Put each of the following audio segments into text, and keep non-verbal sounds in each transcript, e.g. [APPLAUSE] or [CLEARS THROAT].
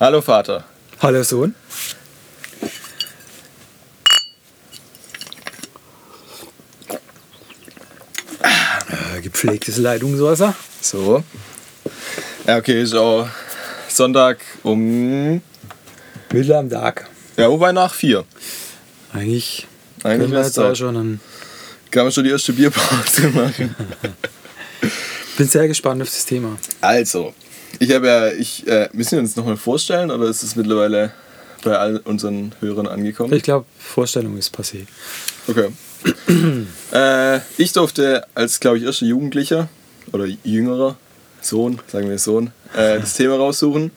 Hallo Vater. Hallo Sohn. Äh, gepflegtes Leitungswasser. So. Ja, okay, auch Sonntag um. Mittel am Tag. Ja, wobei nach vier. Eigentlich, Eigentlich wär's jetzt auch schon. Ein, Kann man schon die erste Bierpause [LAUGHS] machen. bin sehr gespannt auf das Thema. Also, ich habe ja, ich, äh, müssen wir uns nochmal vorstellen oder ist es mittlerweile bei all unseren Hörern angekommen? Ich glaube, Vorstellung ist passé. Okay. [CLEARS THROAT] äh, ich durfte als, glaube ich, erster Jugendlicher oder jüngerer Sohn, sagen wir Sohn, äh, [LAUGHS] das Thema raussuchen.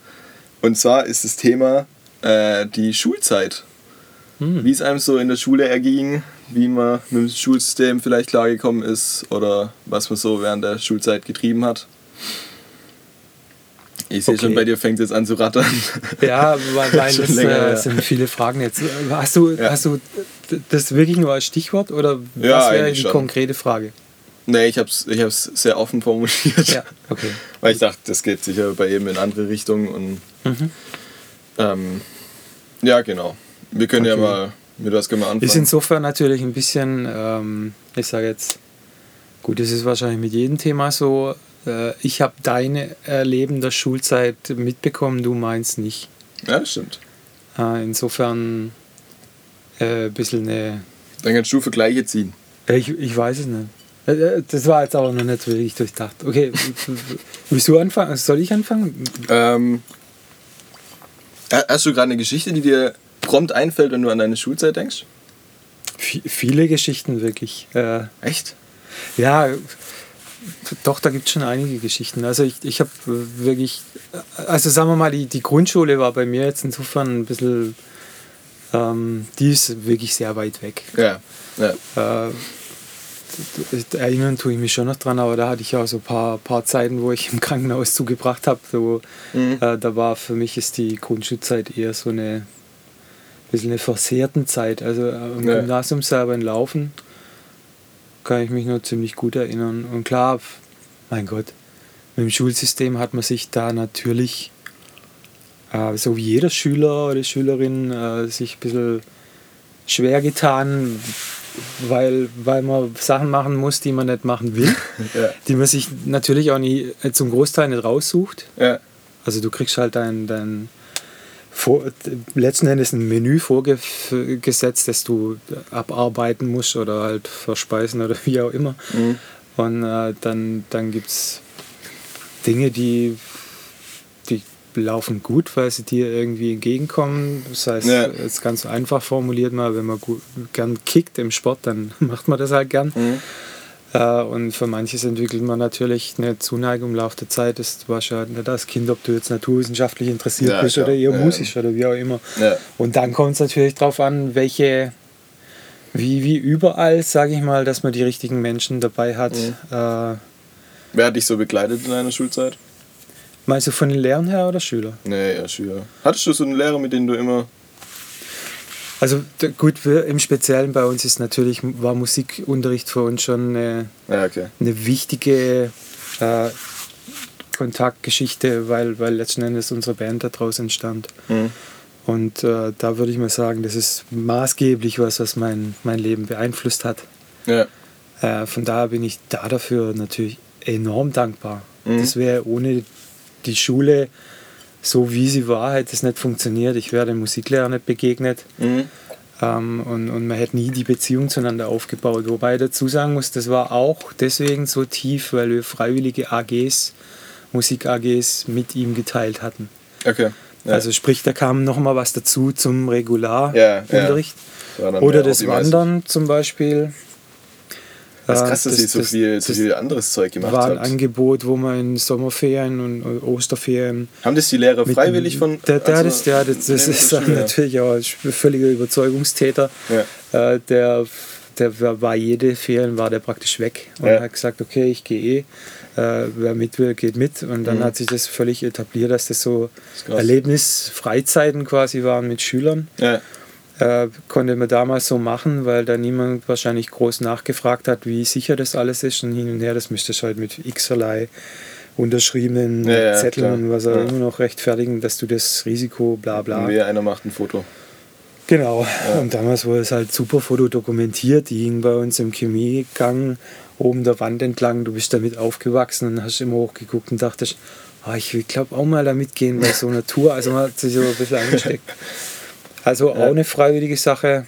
Und zwar ist das Thema äh, die Schulzeit. Hm. Wie es einem so in der Schule erging, wie man mit dem Schulsystem vielleicht klargekommen ist oder was man so während der Schulzeit getrieben hat. Ich sehe Okay. schon, bei dir fängt es jetzt an zu rattern. [LAUGHS] Ja, [LAUGHS] Schon das länger, äh, ja. sind viele Fragen jetzt. Hast du, Ja. hast du das wirklich nur als Stichwort oder Ja, was wäre die schon. konkrete Frage? nee, ich habe es ich hab's sehr offen formuliert. Ja, okay. [LAUGHS] Weil ich dachte, das geht sicher bei jedem in andere Richtungen. Und, Mhm. ähm, ja, genau. Wir können ja Okay. mal mit was können wir anfangen. Ist insofern natürlich ein bisschen, ähm, ich sage jetzt, gut, das ist wahrscheinlich mit jedem Thema so. Äh, ich habe deine Erleben der Schulzeit mitbekommen, du meinst nicht. ja, das stimmt. Äh, insofern äh, ein bisschen eine. Dann kannst du Vergleiche ziehen. Ich, ich weiß es nicht. Äh, äh, Das war jetzt aber noch nicht wirklich durchdacht. Okay, willst du anfangen? Soll ich anfangen? Ähm, ha- hast du gerade eine Geschichte, die dir prompt einfällt, wenn du an deine Schulzeit denkst? V viele Geschichten wirklich. Äh, Echt? Ja, doch, da gibt es schon einige Geschichten. Also ich, ich habe wirklich, also sagen wir mal, die, die Grundschule war bei mir jetzt insofern ein bisschen, ähm, die ist wirklich sehr weit weg. Ja. ja. Äh, erinnern tue ich mich schon noch dran, aber da hatte ich auch so ein paar, paar Zeiten, wo ich im Krankenhaus zugebracht habe. So, Mhm. äh, da war für mich ist die Grundschulzeit eher so eine bisschen eine versehrten Zeit. Also äh, im Ja. Gymnasium selber in Laufen kann ich mich nur ziemlich gut erinnern. Und klar, mein Gott, mit dem Schulsystem hat man sich da natürlich, äh, so wie jeder Schüler oder Schülerin, äh, sich ein bisschen schwer getan, weil, weil man Sachen machen muss, die man nicht machen will, [LAUGHS] Ja. die man sich natürlich auch nie äh, zum Großteil nicht raussucht. Ja. Also du kriegst halt dein, dein vor, letzten Endes ein Menü vorgesetzt, das du abarbeiten musst oder halt verspeisen oder [LAUGHS] wie auch immer. Mhm. Und äh, dann, dann gibt es Dinge, die, die laufen gut, weil sie dir irgendwie entgegenkommen. Das heißt, Ja. jetzt ganz einfach formuliert mal, wenn man gut, gern kickt im Sport, dann [LAUGHS] macht man das halt gern. Mhm. Äh, und für manches entwickelt man natürlich eine Zuneigung im Laufe der Zeit. Das war schon nicht als Kind, ob du jetzt naturwissenschaftlich interessiert Ja, bist klar. oder eher ja. musisch oder wie auch immer. Ja. Und dann kommt es natürlich darauf an, welche, wie, wie überall, sage ich mal, dass man die richtigen Menschen dabei hat. Mhm. Äh, Wer hat dich so begleitet in deiner Schulzeit? meinst du von den Lehrern her oder Schüler? Nee, ja, Schüler. Hattest du so einen Lehrer, mit dem du immer. Also gut, im Speziellen bei uns ist natürlich, war Musikunterricht für uns schon eine, Ja, okay. eine wichtige äh, Kontaktgeschichte, weil, weil letzten Endes unsere Band daraus entstand. Mhm. Und äh, da würde ich mal sagen, das ist maßgeblich was, was mein, mein Leben beeinflusst hat. Ja. Äh, von daher bin ich da dafür natürlich enorm dankbar. Mhm. Das wäre ohne die Schule, so wie sie war, hätte es nicht funktioniert. Ich wäre dem Musiklehrer nicht begegnet Mhm. ähm, und, und man hätte nie die Beziehung zueinander aufgebaut. Wobei ich dazu sagen muss, das war auch deswegen so tief, weil wir freiwillige AGs, Musik-AGs mit ihm geteilt hatten. Okay. Ja. Also sprich, da kam noch mal was dazu zum Ja, ja. Regularunterricht. War dann Oder das. Wandern zum Beispiel. Das ist krass, dass sie so viel, so viel anderes Zeug gemacht war ein hat. Angebot, wo man in Sommerferien und Osterferien. Haben das die Lehrer freiwillig von. Der, der, also das, der, das, das ist Schule? natürlich auch ein völliger Überzeugungstäter. Ja. Äh, der, der war- jede Ferien war der praktisch weg und Ja. hat gesagt, okay, ich gehe eh. Äh, wer mit will, geht mit. Und dann Mhm. hat sich das völlig etabliert, dass das so. Erlebnis-Freizeiten quasi waren mit Schülern. Ja. Äh, konnte man damals so machen, weil da niemand wahrscheinlich groß nachgefragt hat, wie sicher das alles ist und hin und her. Das müsste halt mit x-erlei unterschriebenen Ja, ja, Zetteln klar. und was auch Ja. immer noch rechtfertigen, dass du das Risiko bla bla. Wer einer macht ein Foto. Genau. Und damals wurde es halt super Foto dokumentiert. Die hingen bei uns im Chemiegang oben der Wand entlang. Du bist damit aufgewachsen und hast immer hochgeguckt und dachtest, ah, ich glaube auch mal da mitgehen bei so einer Tour. Also man hat sich so ein bisschen [LAUGHS] angesteckt. Also auch Ja. eine freiwillige Sache.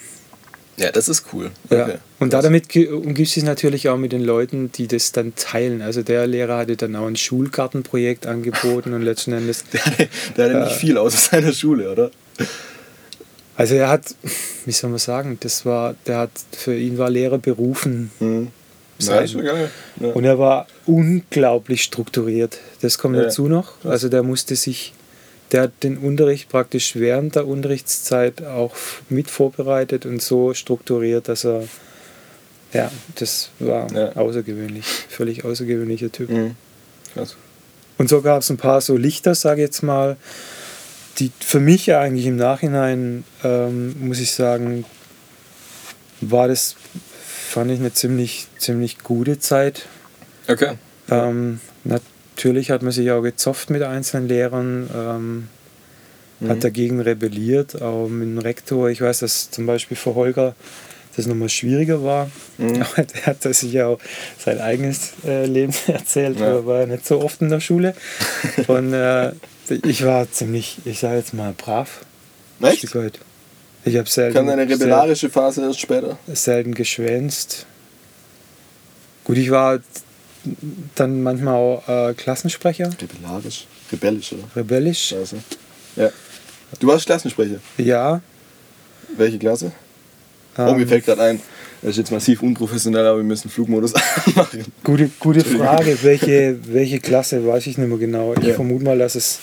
Ja, das ist cool. Ja. Okay. Und da damit umgibst du dich natürlich auch mit den Leuten, die das dann teilen. Also der Lehrer hatte dann auch ein Schulgartenprojekt angeboten und letzten Endes [LAUGHS] Der, hatte- der hatte nicht viel außer seiner Schule, oder? Also er hat, wie soll man sagen, das war, der hat, für ihn war Lehrer berufen Mhm. Sein. Ja, ist schon geil. Ja. und er war unglaublich strukturiert. Das kommt Ja. dazu noch. Also der musste sich, der hat den Unterricht praktisch während der Unterrichtszeit auch mit vorbereitet und so strukturiert, dass er, ja, das war Ja. außergewöhnlich, völlig außergewöhnlicher Typ. Mhm. Krass. Und so gab es ein paar so Lichter, sage ich jetzt mal, die für mich ja eigentlich im Nachhinein, ähm, muss ich sagen, war das, fand ich eine ziemlich, ziemlich gute Zeit. Okay. Ähm, natürlich hat man sich auch gezofft mit einzelnen Lehrern, ähm, Mhm. hat dagegen rebelliert, auch mit dem Rektor. Ich weiß, dass zum Beispiel für Holger das nochmal schwieriger war. Mhm. [LAUGHS] Aber der hat das sich ja auch sein eigenes äh, Leben [LAUGHS] erzählt. Ja. Er war ja nicht so oft in der Schule. Und äh, ich war ziemlich, ich sage jetzt mal, brav. Echt? Ich habe selten, Kam deine rebellarische Phase erst später? selten geschwänzt. Gut, ich war dann manchmal auch äh, Klassensprecher, Rebellarisch? Rebellisch, oder? rebellisch. Scheiße. Ja. Du warst Klassensprecher. Ja. Welche Klasse? oh, ähm, mir fällt gerade ein, das ist jetzt massiv unprofessionell, aber wir müssen Flugmodus [LAUGHS] anmachen. Gute, gute Frage. Welche, welche Klasse weiß ich nicht mehr genau. Ich Ja. vermute mal, dass es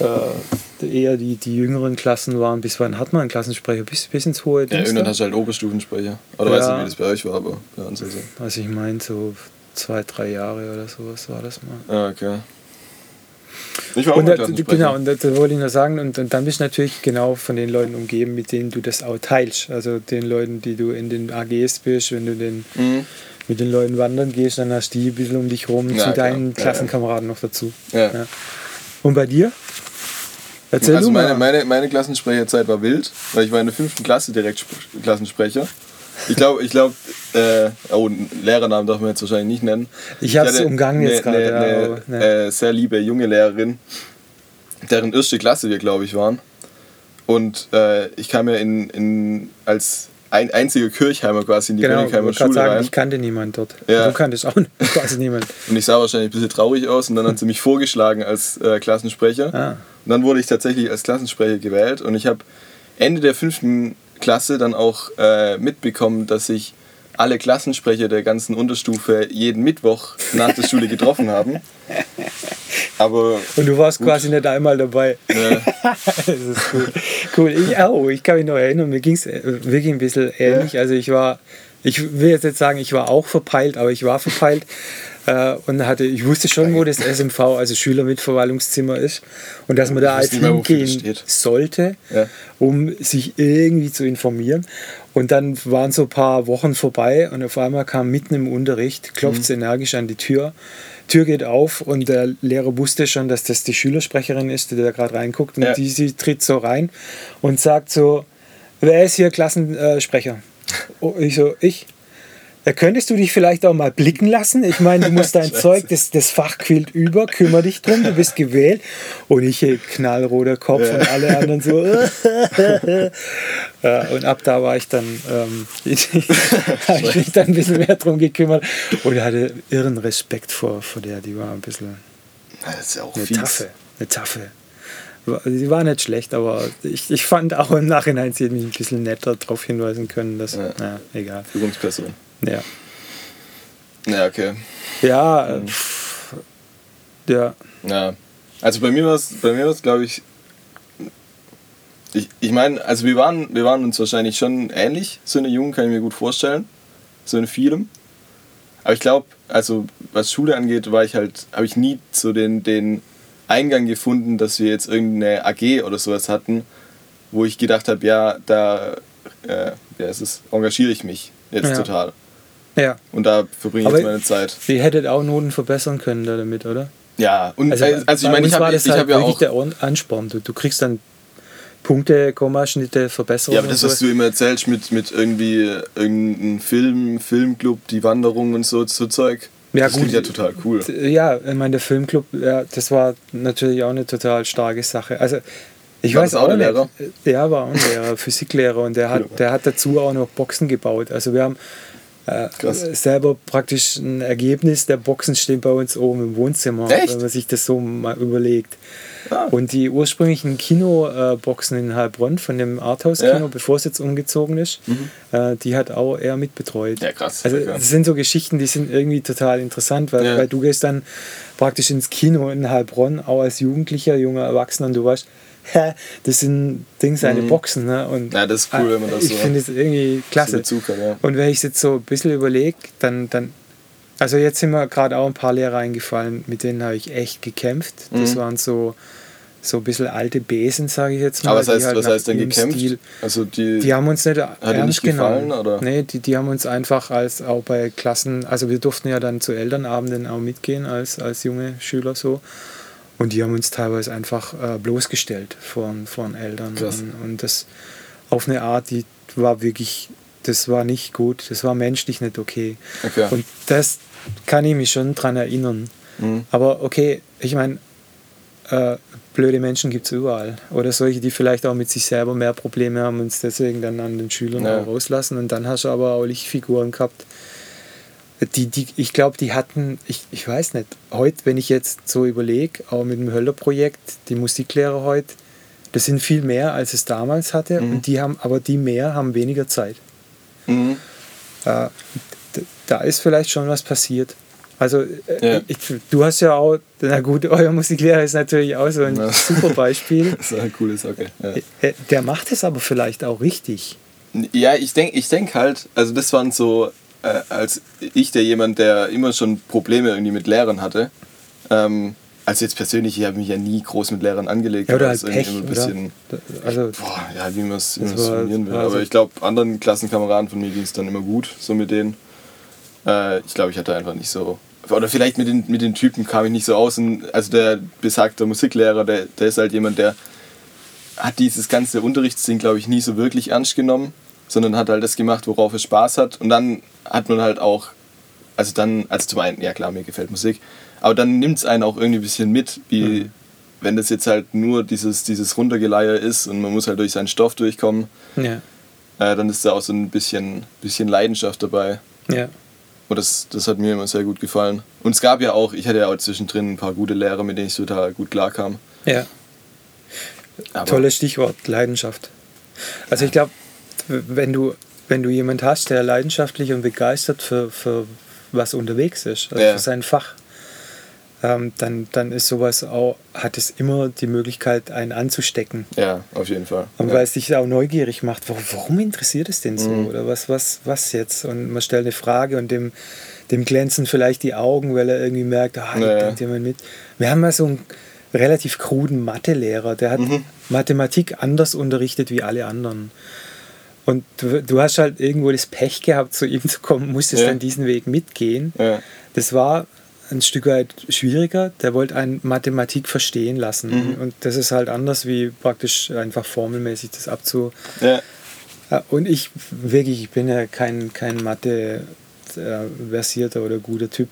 äh, eher die, die jüngeren Klassen waren. Bis wann hat man einen Klassensprecher? Bis, bis ins hohe Ja, irgendwann hast du halt Oberstufensprecher. Oder Ja. weiß nicht, wie das bei euch war, aber bei uns also. Also ich meine so zwei, drei Jahre oder sowas war das mal. Ah, okay. Ich war auch Und mal da, Klassensprecher. genau, und da, da wollte ich nur sagen, und, und dann bist du natürlich genau von den Leuten umgeben, mit denen du das auch teilst. Also den Leuten, die du in den AGs bist, wenn du den, Mhm. mit den Leuten wandern gehst, dann hast du die ein bisschen um dich rum, Ja, zu klar. deinen Ja, Klassenkameraden noch dazu. Ja. Ja. Und bei dir? Erzähl Also meine, mal. meine, meine Klassensprecherzeit war wild, weil ich war in der fünften Klasse direkt Sp- Klassensprecher. Ich glaube, ich glaube, äh, oh, Lehrernamen darf man jetzt wahrscheinlich nicht nennen. Ich hab's hatte umgangen jetzt eine- gerade, eine- ja, aber, ne. äh, sehr liebe junge Lehrerin, deren erste Klasse wir, glaube ich, waren. Und äh, ich kam ja in, in, als ein einziger Kirchheimer quasi in die genau, ich Königheimer gerade Schule sagen, rein. ich kannte niemand dort. Ja. Du kanntest auch [LAUGHS] quasi niemand. Und ich sah wahrscheinlich ein bisschen traurig aus und dann hat sie mich vorgeschlagen als äh, Klassensprecher. Ah. Und dann wurde ich tatsächlich als Klassensprecher gewählt und ich habe Ende der fünften Klasse dann auch äh, mitbekommen, dass sich alle Klassensprecher der ganzen Unterstufe jeden Mittwoch nach der Schule getroffen haben. [LAUGHS] Aber Und du warst Gut. quasi nicht einmal dabei. äh, [LAUGHS] das ist cool. Cool. Ich auch. Ich kann mich noch erinnern, mir ging es wirklich ein bisschen ähnlich. Also ich war, ich will jetzt nicht sagen, ich war auch verpeilt, aber ich war verpeilt. Äh, und hatte, ich wusste schon, wo das SMV, also Schülermitverwaltungszimmer ist. Und dass man da halt mehr, hingehen sollte, Ja. um sich irgendwie zu informieren. Und dann waren so ein paar Wochen vorbei und auf einmal kam mitten im Unterricht, klopft es energisch an die Tür. Tür geht auf und der Lehrer wusste schon, dass das die Schülersprecherin ist, die da gerade reinguckt. Und Ja. die, sie tritt so rein und sagt so, wer ist hier Klassensprecher? [LAUGHS] Oh, ich so, ich. Da könntest du dich vielleicht auch mal blicken lassen. Ich meine, du musst [LAUGHS] dein. Zeug, das, das Fach quillt über, kümmere dich drum, du bist gewählt. Und ich knallroter Kopf Ja. und alle anderen so. [LAUGHS] [LAUGHS] ja, und ab da war ich dann, ähm, habe ich mich dann ein bisschen mehr drum gekümmert und hatte irren Respekt vor, vor der. Die war ein bisschen das ist ja auch eine fies. Taffe. Eine Taffe. Sie war nicht schlecht, aber ich, ich fand auch im Nachhinein, sie hätte mich ein bisschen netter darauf hinweisen können, dass, Ja. na, egal. Führungsperson. Ja. Ja, okay. Ja, äh, pff, ja, Ja, also bei mir war es, bei mir war es, glaube ich, ich, ich meine, also wir waren, wir waren uns wahrscheinlich schon ähnlich, so eine Jungen, kann ich mir gut vorstellen, so in vielem. Aber ich glaube, also was Schule angeht, war ich halt, habe ich nie so den, den Eingang gefunden, dass wir jetzt irgendeine AG oder sowas hatten, wo ich gedacht habe, ja, da äh, ja, es ist, engagiere ich mich jetzt Ja. total. Ja. Und da verbringe ich Aber- jetzt meine Zeit. Sie hättet auch Noten verbessern können da damit, oder? Ja, und Also, also, also ich meine, ich habe das ich halt hab ja wirklich auch. der An- Ansporn. Du, du kriegst dann Punkte, Kommaschnitte, Verbesserungen. Ja, aber das, was so. du immer erzählst mit, mit irgendwie irgendeinem Film, Filmclub, die Wanderung und so, so Zeug. Ja, das gut. klingt ja total cool. Ja, ich meine, der Filmclub, ja, das war natürlich auch eine total starke Sache. Also, ich War weiß das auch auch nicht. Ja, war auch ein Lehrer, [LAUGHS] Physiklehrer und der hat, der hat dazu auch noch Boxen gebaut. Also wir haben Krass. selber praktisch ein Ergebnis der Boxen stehen bei uns oben im Wohnzimmer, Echt? wenn man sich das so mal überlegt. Ah. Und die ursprünglichen Kinoboxen in Heilbronn von dem Arthouse-Kino, Ja. Mhm. bevor es jetzt umgezogen ist, äh, die hat auch er mitbetreut. Ja, krass. Also das sind so Geschichten, die sind irgendwie total interessant, weil, Ja. weil du gehst dann praktisch ins Kino in Heilbronn, auch als Jugendlicher, junger Erwachsener und du weißt, das sind Dings, seine Boxen. Ne? Und Mhm. Ja, das ist cool, wenn man das ich so- finde es irgendwie klasse. Bezug hat, ja. Und wenn ich es jetzt so ein bisschen überlege, dann, dann, also jetzt sind mir gerade auch ein paar Lehrer eingefallen, mit denen habe ich echt gekämpft. Das Mhm. waren so, so ein bisschen alte Besen, sage ich jetzt mal. Aber was heißt, halt was heißt denn gekämpft? Stil- Also die, die haben uns nicht dir ernst nicht genommen. gefallen, oder? Nee, die, die haben uns einfach als auch bei Klassen, also wir durften ja dann zu Elternabenden auch mitgehen als, als junge Schüler so. Und die haben uns teilweise einfach äh, bloßgestellt vor, vor den Eltern. Und, und das auf eine Art, die war wirklich, das war nicht gut, das war menschlich nicht okay. Okay. Und das kann ich mich schon dran erinnern. Mhm. Aber okay, ich meine, äh, blöde Menschen gibt es überall. Oder solche, die vielleicht auch mit sich selber mehr Probleme haben und es deswegen dann an den Schülern Ja. auch rauslassen. Und dann hast du aber auch Lichtfiguren gehabt. Die, die, ich glaube, die hatten, ich, ich weiß nicht, heute, wenn ich jetzt so überlege, auch mit dem Höller-Projekt, die Musiklehrer heute, das sind viel mehr, als es damals hatte. Mhm. Und die haben, aber die mehr haben weniger Zeit. Mhm. Äh, da ist vielleicht schon was passiert. Also, äh, Ja. ich, du hast ja auch, na gut, [LAUGHS] euer Musiklehrer ist natürlich auch so ein Ja. super Beispiel. Das [LAUGHS] ist eine coole Sache. Ja. Äh, Der macht es aber vielleicht auch richtig. Ja, ich denke ich denk halt, also das waren so, äh, als ich der jemand, der immer schon Probleme irgendwie mit Lehrern hatte. Ähm, also jetzt persönlich, ich habe mich ja nie groß mit Lehrern angelegt. Ja, oder halt Pech, ein bisschen, Also, boah, ja, wie man es formulieren will. also- aber ich glaube, anderen Klassenkameraden von mir ging es dann immer gut, so mit denen. Äh, ich glaube, ich hatte einfach nicht so. Oder vielleicht mit den, mit den Typen kam ich nicht so aus. Und, also der besagte Musiklehrer, der, der ist halt jemand, der hat dieses ganze Unterrichtsding, glaube ich, nie so wirklich ernst genommen, sondern hat halt das gemacht, worauf er Spaß hat. Und dann hat man halt auch, also dann, also zum einen, ja klar, mir gefällt Musik, aber dann nimmt es einen auch irgendwie ein bisschen mit, wie Mhm. wenn das jetzt halt nur dieses, dieses Runtergeleier ist und man muss halt durch seinen Stoff durchkommen, ja, äh, dann ist da auch so ein bisschen, bisschen Leidenschaft dabei. ja. Und das, das hat mir immer sehr gut gefallen. Und es gab ja auch, ich hatte ja auch zwischendrin ein paar gute Lehrer, mit denen ich total gut klarkam. ja. Aber- Tolles Stichwort, Leidenschaft. Also ich glaube, wenn du, wenn du jemand hast, der leidenschaftlich und begeistert für, für was unterwegs ist, also Ja. für sein Fach, ähm, dann, dann ist sowas auch, hat es immer die Möglichkeit, einen anzustecken. Ja, auf jeden Fall. Und ja. weil es dich auch neugierig macht, warum, warum interessiert es den so? Mhm. Oder was, was, was jetzt? Und man stellt eine Frage und dem, dem glänzen vielleicht die Augen, weil er irgendwie merkt, ah, da Ja, ja. denkt jemand mit. Wir haben mal so einen relativ kruden Mathelehrer, der hat Mhm. Mathematik anders unterrichtet wie alle anderen. Und du, du hast halt irgendwo das Pech gehabt, zu ihm zu kommen, musstest Ja. dann diesen Weg mitgehen. Ja. Das war ein Stück weit schwieriger. Der wollte einen Mathematik verstehen lassen. Mhm. Und das ist halt anders, wie praktisch einfach formelmäßig das abzu. Ja. Ja, Und ich wirklich, ich bin ja kein, kein Mathe-versierter oder guter Typ.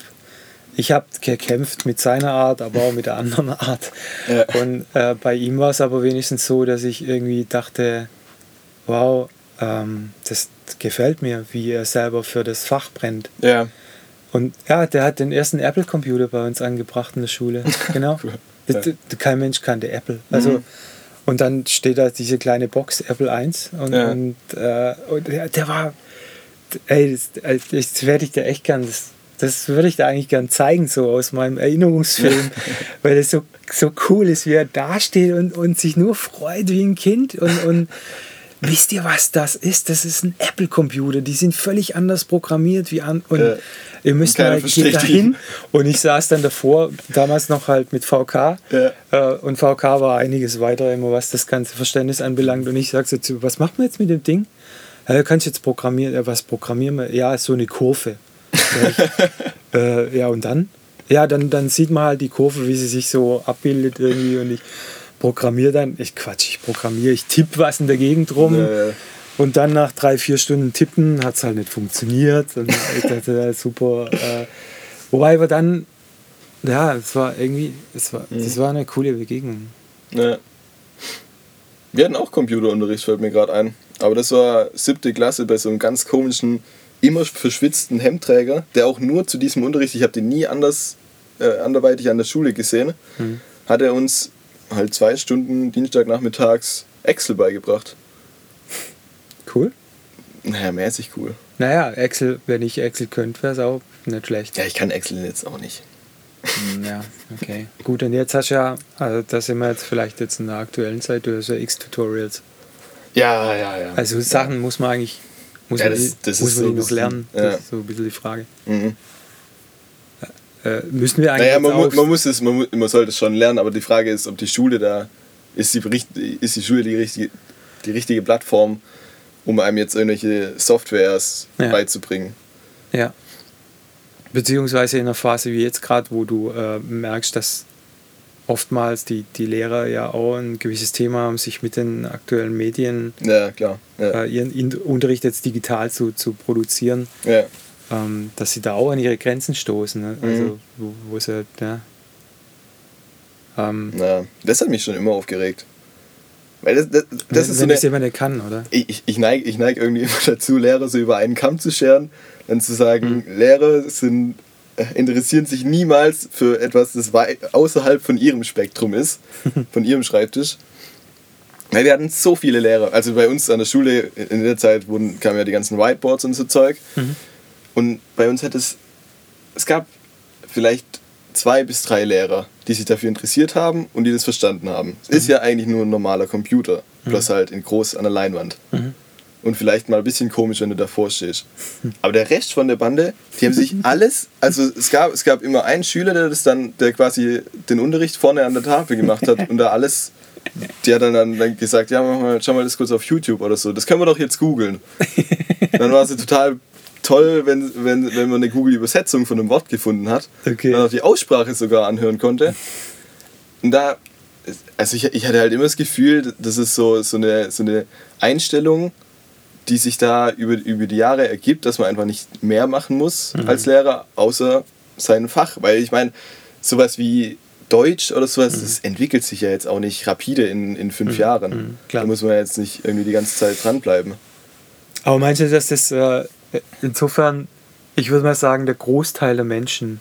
Ich habe gekämpft mit seiner Art, aber auch mit der anderen Art. Ja. Und äh, bei ihm war es aber wenigstens so, dass ich irgendwie dachte, wow, ähm, das gefällt mir, wie er selber für das Fach brennt. ja. Und ja, der hat den ersten Apple-Computer bei uns angebracht in der Schule. [LAUGHS] Genau. Cool. Das- das- Kein Mensch kannte Apple. Also, Mhm. Und dann steht da diese kleine Box, Apple I. Und, Ja. und, äh, und der, der war, ey, das, äh, das werde ich dir echt gern, das, das würde ich dir eigentlich gern zeigen, so aus meinem Erinnerungsfilm, [LAUGHS] weil es so, so cool ist, wie er da steht und, und sich nur freut wie ein Kind und, und wisst ihr, was das ist? Das ist ein Apple-Computer. Die sind völlig anders programmiert wie an. Und Ja. ihr müsst mal geht da hin. Und ich saß dann davor, damals noch halt mit VK. Ja. Äh, und VK war einiges weiter, immer was das ganze Verständnis anbelangt. Und ich sagte so zu, was machen wir jetzt mit dem Ding? Ja, du kannst jetzt programmieren. Ja, was programmieren wir? Ja, so eine Kurve. Ich, [LAUGHS] äh, ja, und dann? ja, dann, dann sieht man halt die Kurve, wie sie sich so abbildet irgendwie und ich programmiere dann, ich Quatsch, ich programmiere, ich tippe was in der Gegend rum. Äh, Und dann nach drei, vier Stunden Tippen hat es halt nicht funktioniert. Und [LAUGHS] ich dachte, super. Äh, wobei aber dann, ja, es war irgendwie, es war, das war eine coole Begegnung. ja. Wir hatten auch Computerunterricht, fällt mir gerade ein. Aber das war siebte Klasse bei so einem ganz komischen, immer verschwitzten Hemdträger, der auch nur zu diesem Unterricht, ich habe den nie anders, äh, anderweitig an der Schule gesehen, Mhm. hat er uns halt zwei Stunden Dienstagnachmittags Excel beigebracht. Cool. Naja, mäßig cool. Naja, Excel, wenn ich Excel könnte, wäre es auch nicht schlecht. Ja, ich kann Excel jetzt auch nicht. Hm, Ja, okay. Gut, und jetzt hast du ja, also da sind wir jetzt vielleicht jetzt in der aktuellen Zeit, du hast ja X-Tutorials. Ja, ja, ja. Also Sachen muss man eigentlich, muss Ja, man, das- die, das muss man so die noch lernen. ja. Das ist so ein bisschen die Frage. Mhm. Äh, müssen wir eigentlich Naja, man, mu man muss es, man, mu man sollte es schon lernen, aber die Frage ist, ob die Schule da, ist die, ist die Schule die richtige, die richtige Plattform, um einem jetzt irgendwelche Softwares Ja. beizubringen. Ja. Beziehungsweise in einer Phase wie jetzt gerade, wo du äh, merkst, dass oftmals die, die Lehrer ja auch ein gewisses Thema haben, sich mit den aktuellen Medien Ja, klar. Ja. äh, ihren Unterricht jetzt digital zu, zu produzieren, ja. Ähm, dass sie da auch an ihre Grenzen stoßen. Ne? Also, Mhm. wo, wo sie, ja. Ähm, ja. Das hat mich schon immer aufgeregt. Weil das, das, das wenn, ist so wenn das jemand kann, oder? ich, ich- neige ich neig irgendwie [LAUGHS] immer dazu, Lehrer so über einen Kamm zu scheren, dann zu sagen, Mhm. Lehrer sind, äh, interessieren sich niemals für etwas, das außerhalb von ihrem Spektrum ist, [LAUGHS] von ihrem Schreibtisch. Weil wir hatten so viele Lehrer. Also bei uns an der Schule in der Zeit wurden, kamen ja die ganzen Whiteboards und so Zeug. Mhm. Und bei uns hat es, es gab vielleicht zwei bis drei Lehrer, die sich dafür interessiert haben und die das verstanden haben. Es ist ja eigentlich nur ein normaler Computer, bloß halt in groß an der Leinwand. Mhm. Und vielleicht mal ein bisschen komisch, wenn du davor stehst. Aber der Rest von der Bande, die haben sich [LAUGHS] alles, also es gab, es gab immer einen Schüler, der das dann, der quasi den Unterricht vorne an der Tafel gemacht hat und da alles, der hat dann, dann, gesagt, ja, mach mal, schau mal das kurz auf YouTube oder so. Das können wir doch jetzt googeln. Dann war es total toll, wenn, wenn, wenn man eine Google-Übersetzung von einem Wort gefunden hat. Okay. Man auch die Aussprache sogar anhören konnte. Und da, also ich, ich hatte halt immer das Gefühl, das ist so, so, eine, so eine Einstellung, die sich da über, über die Jahre ergibt, dass man einfach nicht mehr machen muss als Lehrer, außer sein Fach. Weil ich meine, sowas wie Deutsch oder sowas, das entwickelt sich ja jetzt auch nicht rapide in, in fünf Jahren. Mhm. Da muss man jetzt nicht irgendwie die ganze Zeit dranbleiben. Aber meinst du, dass das äh, insofern, ich würde mal sagen, der Großteil der Menschen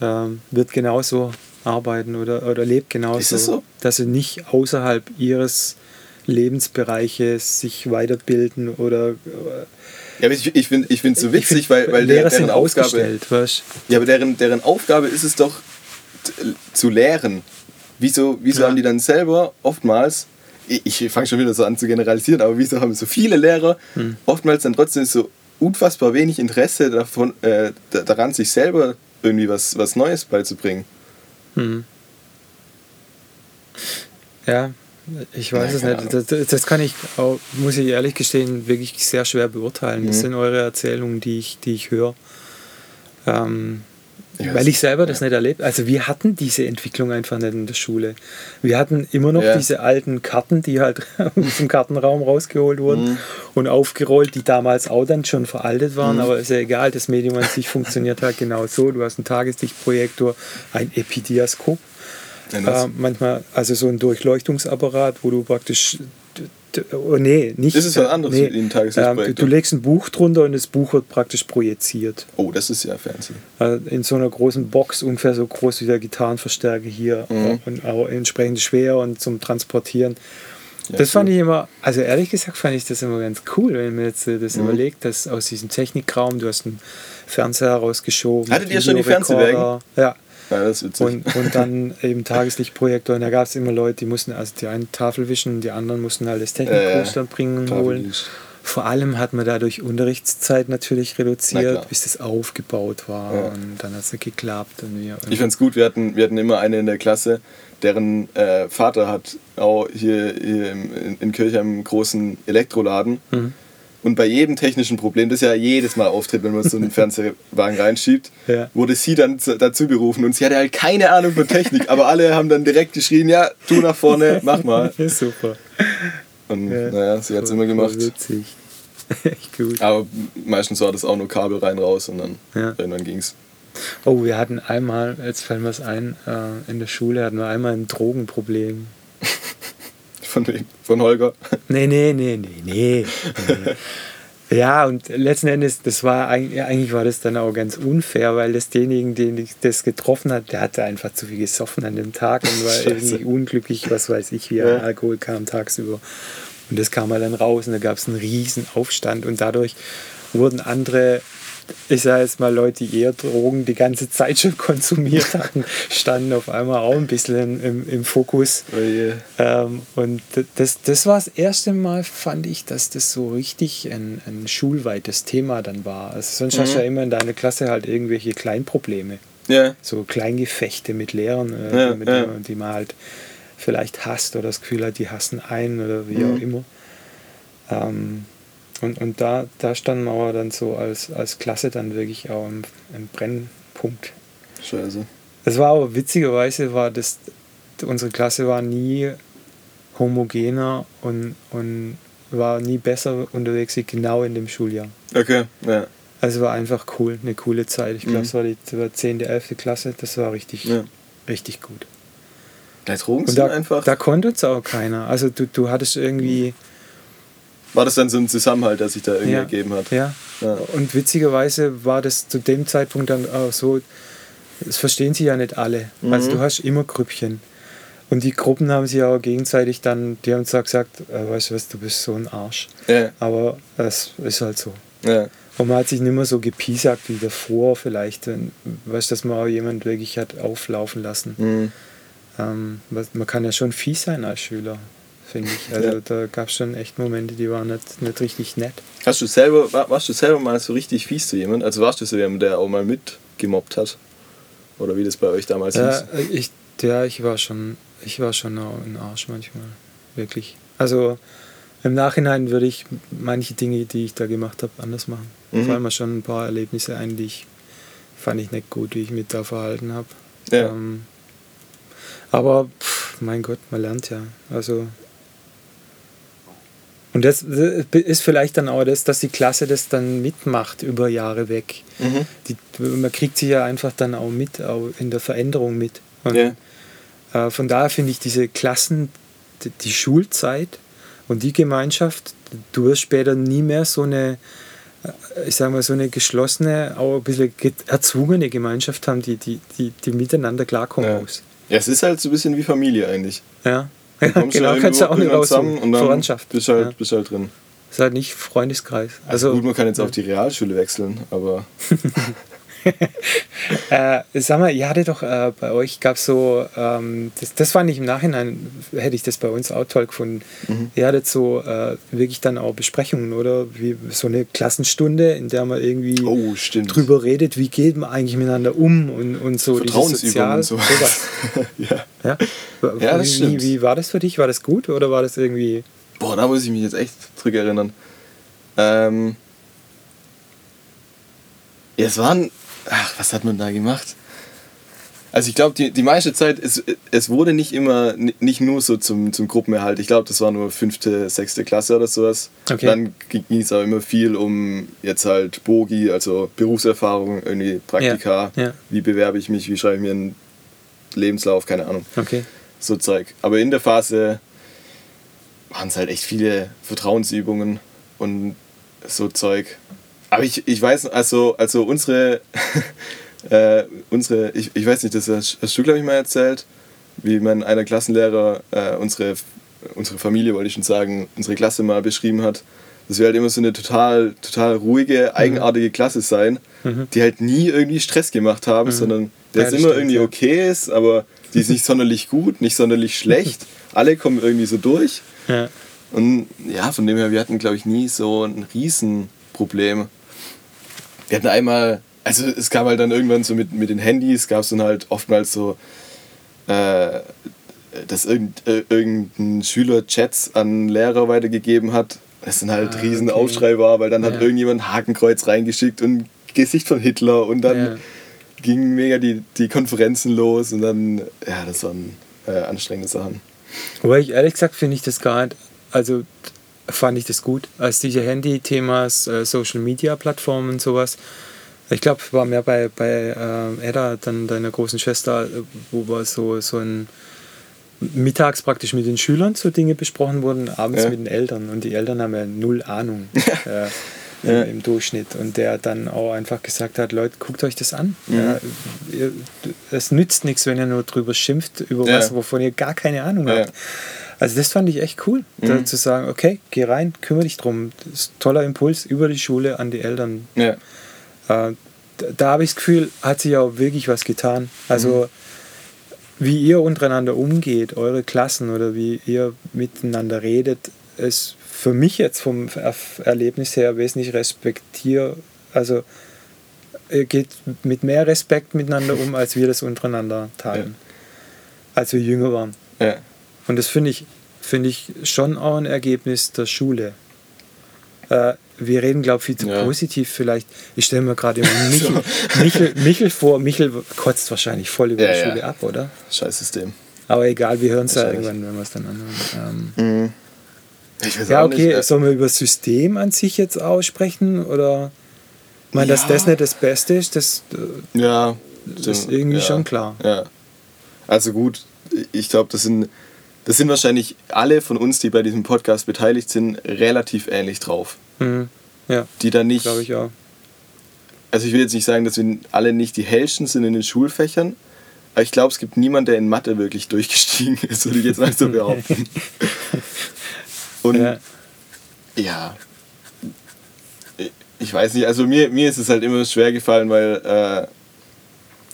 ähm, wird genauso arbeiten oder, oder lebt genauso, Ist es so? dass sie nicht außerhalb ihres Lebensbereiches sich weiterbilden oder äh, Ja, aber ich, ich finde es ich find's so witzig, find, weil, weil Lehrer sind deren Aufgabe. weißt Ja, aber deren, deren Aufgabe ist es doch zu lehren. Wieso, wieso Ja. haben die dann selber oftmals, ich, ich fange schon wieder so an zu generalisieren, aber wieso haben so viele Lehrer Hm. oftmals dann trotzdem so unfassbar wenig Interesse davon, äh, da- daran, sich selber irgendwie was, was Neues beizubringen? Mhm. Ja, ich weiß Ja, es nicht. Das, das- das kann ich, auch, muss ich ehrlich gestehen, wirklich sehr schwer beurteilen. Das Mhm. sind eure Erzählungen, die ich, die ich höre. Ähm, Ja, weil ich selber das ja. nicht erlebt Also wir hatten diese Entwicklung einfach nicht in der Schule. Wir hatten immer noch Ja. diese alten Karten, die halt [LAUGHS] aus dem Kartenraum rausgeholt wurden Mhm. und aufgerollt, die damals auch dann schon veraltet waren, Mhm. aber ist ja egal, das Medium an sich funktioniert halt genau so. Du hast einen Tageslichtprojektor, ein Epidiaskop, äh, manchmal, also so ein Durchleuchtungsapparat, wo du praktisch. Oh, nee, nicht. Ist es was anderes wie ein Tageslichtprojektor? Ähm, du legst ein Buch drunter und das Buch wird praktisch projiziert. oh, das ist ja fancy. Äh, in so einer großen Box, ungefähr so groß wie der Gitarrenverstärker hier Mhm. und auch entsprechend schwer und zum Transportieren. Ja, das fand cool. ich immer, also ehrlich gesagt fand ich das immer ganz cool, wenn man jetzt äh, das Mhm. überlegt, dass aus diesem Technikraum, du hast einen Fernseher rausgeschoben. Hattet ihr schon die. Fernsehwägen? Ja. Ja, das ist witzig. Und, und dann eben Tageslichtprojektor. Und da gab es immer Leute, die mussten also die einen Tafel wischen, die anderen mussten halt das Technikgroß Äh, bringen und Tafel holen. Vor allem hat man dadurch Unterrichtszeit natürlich Na reduziert, klar. bis das aufgebaut war. Ja. Und dann hat es nicht geklappt. Und wir, Ich fand's gut, wir hatten, wir hatten immer eine in der Klasse, deren äh, Vater hat auch hier, hier im, in, in Kirchheim einen großen Elektroladen. Mhm. Und bei jedem technischen Problem, das ja jedes Mal auftritt, wenn man so einen [LAUGHS] Fernsehwagen reinschiebt, Ja. wurde sie dann dazu berufen. Und sie hatte halt keine Ahnung von Technik, aber alle haben dann direkt geschrien, ja, du nach vorne, mach mal. [LAUGHS] Super. Und Ja. naja, sie hat es immer gemacht. Witzig. [LAUGHS] Echt gut. Aber meistens war das auch nur Kabel rein, raus und dann Ja. irgendwann ging's. Oh, wir hatten einmal, jetzt fällt mir es ein, äh, in der Schule hatten wir einmal ein Drogenproblem. Von, wem? von Holger. Nee, nee, nee, nee, nee. nee. [LAUGHS] Ja, und letzten Endes, das war eigentlich, war das dann auch ganz unfair, weil das denjenigen, den ich das getroffen hat, der hatte einfach zu viel gesoffen an dem Tag und war [LAUGHS] Scheiße. irgendwie unglücklich, was weiß ich, wie Ja. er Alkohol kam tagsüber. Und das kam halt dann raus und da gab es einen riesen Aufstand und dadurch wurden andere, ich sage jetzt mal Leute, die eher Drogen die ganze Zeit schon konsumiert hatten, standen auf einmal auch ein bisschen im, im Fokus. Oh je. Ähm, und das, das war das erste Mal, fand ich, dass das so richtig ein, ein schulweites Thema dann war. Also sonst hast du Mhm. ja immer in deiner Klasse halt irgendwelche Kleinprobleme. Ja, So Kleingefechte mit Lehrern, äh, Ja, mit ja. denen- die man halt vielleicht hasst oder das Gefühl hat, die hassen einen oder wie Mhm. auch immer. Ähm, und und da, da standen wir aber dann so als, als Klasse dann wirklich auch im, im Brennpunkt. scheiße. Es war aber witzigerweise war das, unsere Klasse war nie homogener und, und war nie besser unterwegs wie genau in dem Schuljahr. Okay, ja. Also war einfach cool, eine coole Zeit. Ich glaube, Mhm. es war die war 10., 11. Klasse, das war richtig, ja. richtig gut. Ja, Drogen sind da, einfach. da konnte uns auch keiner. Also du, du hattest irgendwie, war das dann so ein Zusammenhalt, der sich da irgendwie Ja. ergeben hat? ja. Ja. Und witzigerweise war das zu dem Zeitpunkt dann auch so, es verstehen sich ja nicht alle. Also Mhm. du hast immer Grüppchen. Und die Gruppen haben sich auch gegenseitig dann, die haben zwar gesagt, äh, weißt du was, du bist so ein Arsch. Ja, Aber es ist halt so. ja. Und man hat sich nicht mehr so gepiesackt wie davor vielleicht. Weißt du, dass man auch jemand wirklich hat auflaufen lassen. Mhm. Ähm, man kann ja schon fies sein als Schüler, finde ich. Also Ja. da gab es schon echt Momente, die waren nicht, nicht richtig nett. Hast du selber, war- warst du selber mal so richtig fies zu jemand? Also warst du so jemand, der auch mal mitgemobbt hat? Oder wie das bei euch damals Ja, hieß? äh, ich, ja, ich war schon, ich war schon auch ein Arsch manchmal. Wirklich. Also im Nachhinein würde ich manche Dinge, die ich da gemacht habe, anders machen. Mhm. Fallen mir schon ein paar Erlebnisse ein, die ich fand ich nicht gut, wie ich mich da verhalten habe. Ja. Ähm, aber pff, mein Gott, man lernt ja. Also und das ist vielleicht dann auch das, dass die Klasse das dann mitmacht über Jahre weg. Mhm. Die, man kriegt sie ja einfach dann auch mit, auch in der Veränderung mit. Und Ja. äh, von daher finde ich diese Klassen, die, die Schulzeit und die Gemeinschaft, du wirst später nie mehr so eine, äh, ich sage mal, so eine geschlossene, auch ein bisschen ge- erzwungene Gemeinschaft haben, die, die, die, die miteinander klarkommen Ja. muss. ja, es ist halt so ein bisschen wie Familie eigentlich. Ja, ja genau, ja kannst du auch nicht raussuchen. und dann Verwandtschaft. Bist halt, ja. bist halt drin. Ist halt nicht Freundeskreis. Also, Also, gut, man kann jetzt auf die Realschule wechseln, aber [LAUGHS] [LAUGHS] Äh, sag mal, ihr hattet doch äh, bei euch gab es so, ähm, das, das fand ich im Nachhinein, hätte ich das bei uns auch toll gefunden. Mhm. Ihr hattet so äh, wirklich dann auch Besprechungen, oder? Wie so eine Klassenstunde, in der man irgendwie oh, drüber redet, wie geht man eigentlich miteinander um und, und so Vertrauensübungen und so. sowas. [LAUGHS] ja. Ja? Ja, das wie, stimmt. wie war das für dich? War das gut oder war das irgendwie. Boah, da muss ich mich jetzt echt zurück erinnern. Ähm, ja, es waren. Ach, was hat man da gemacht? Also ich glaube, die, die meiste Zeit, es, es wurde nicht immer, ni- nicht nur so zum, zum Gruppenerhalt. Ich glaube, das war nur fünfte, sechste Klasse oder sowas. Okay. Dann ging es auch immer viel um jetzt halt Bogi, also Berufserfahrung, irgendwie Praktika. Ja, ja. Wie bewerbe ich mich, wie schreibe ich mir einen Lebenslauf, keine Ahnung Okay. so Zeug. Aber in der Phase waren es halt echt viele Vertrauensübungen und so Zeug. Aber ich, ich weiß, also, also unsere, [LAUGHS] äh, unsere ich, ich weiß nicht, das hast, du, glaube ich, mal erzählt, wie mein einer Klassenlehrer äh, unsere, unsere Familie, wollte ich schon sagen, unsere Klasse mal beschrieben hat. Dass wir halt immer so eine total, total ruhige, eigenartige Klasse sein, Mhm. die halt nie irgendwie Stress gemacht haben, sondern der Ja, ist immer stimmt, irgendwie ja. okay ist, aber die ist nicht sonderlich gut, nicht sonderlich schlecht. [LAUGHS] Alle kommen irgendwie so durch. Ja. Und ja, von dem her, wir hatten, glaube ich, nie so ein Riesenproblem. Wir hatten einmal, also es gab halt dann irgendwann so mit, mit den Handys, gab es dann halt oftmals so, äh, dass irgend, äh, irgendein Schüler Chats an Lehrer weitergegeben hat Das dann halt Ah, riesen okay. Aufschrei war, weil dann hat Ja. irgendjemand ein Hakenkreuz reingeschickt und Gesicht von Hitler und dann Ja. gingen mega die, die Konferenzen los und dann, ja, das waren äh, anstrengende Sachen. Wobei ich ehrlich gesagt finde ich das gar nicht, also fand ich das gut, als diese Handy-Themas, äh, Social-Media-Plattformen und sowas. Ich glaube, war mehr bei, bei äh, Edda, dann deiner großen Schwester, äh, wo war so, so ein mittags praktisch mit den Schülern so Dinge besprochen wurden, abends Ja. mit den Eltern. Und die Eltern haben ja null Ahnung [LAUGHS] äh, Ja. im, Durchschnitt. Und der dann auch einfach gesagt hat, Leute, guckt euch das an. Mhm. Ja, ihr, es nützt nichts, wenn ihr nur drüber schimpft, über was, wovon ihr gar keine Ahnung habt. Also das fand ich echt cool, Mhm. zu sagen, okay, geh rein, kümmere dich drum. Das ist ein toller Impuls über die Schule an die Eltern. Ja. Äh, da da habe ich das Gefühl, hat sich auch wirklich was getan. Also wie ihr untereinander umgeht, eure Klassen oder wie ihr miteinander redet, ist für mich jetzt vom Er Erlebnis her wesentlich respektier, also ihr geht mit mehr Respekt miteinander um, als wir das untereinander taten, als wir jünger waren. Ja. Und das finde ich, finde ich schon auch ein Ergebnis der Schule. Äh, wir reden, glaube ich, viel zu Ja. positiv vielleicht. Ich stelle mir gerade [LAUGHS] Michel, Michel, Michel vor. Michel kotzt wahrscheinlich voll über Ja, die ja. Schule ab, oder? Scheiß System. Aber egal, wir hören es ja irgendwann, wenn wir es dann anhören. Ähm, weiß ja, okay, nicht. äh, sollen wir über das System an sich jetzt aussprechen? Oder? Ich meine, dass Ja. das nicht das Beste ist, das, äh, Ja, das ist irgendwie ja. schon klar. Ja. Also gut, ich glaube, das sind, das sind wahrscheinlich alle von uns, die bei diesem Podcast beteiligt sind, relativ ähnlich drauf. Mhm. Ja, Die da nicht, glaube ich auch. also ich will jetzt nicht sagen, dass wir alle nicht die hellsten sind in den Schulfächern, aber ich glaube, es gibt niemanden, der in Mathe wirklich durchgestiegen [LAUGHS] ist, würde ich jetzt mal so behaupten. [LAUGHS] Und Ja. ja, ich weiß nicht, also mir, mir ist es halt immer schwer gefallen, weil, äh,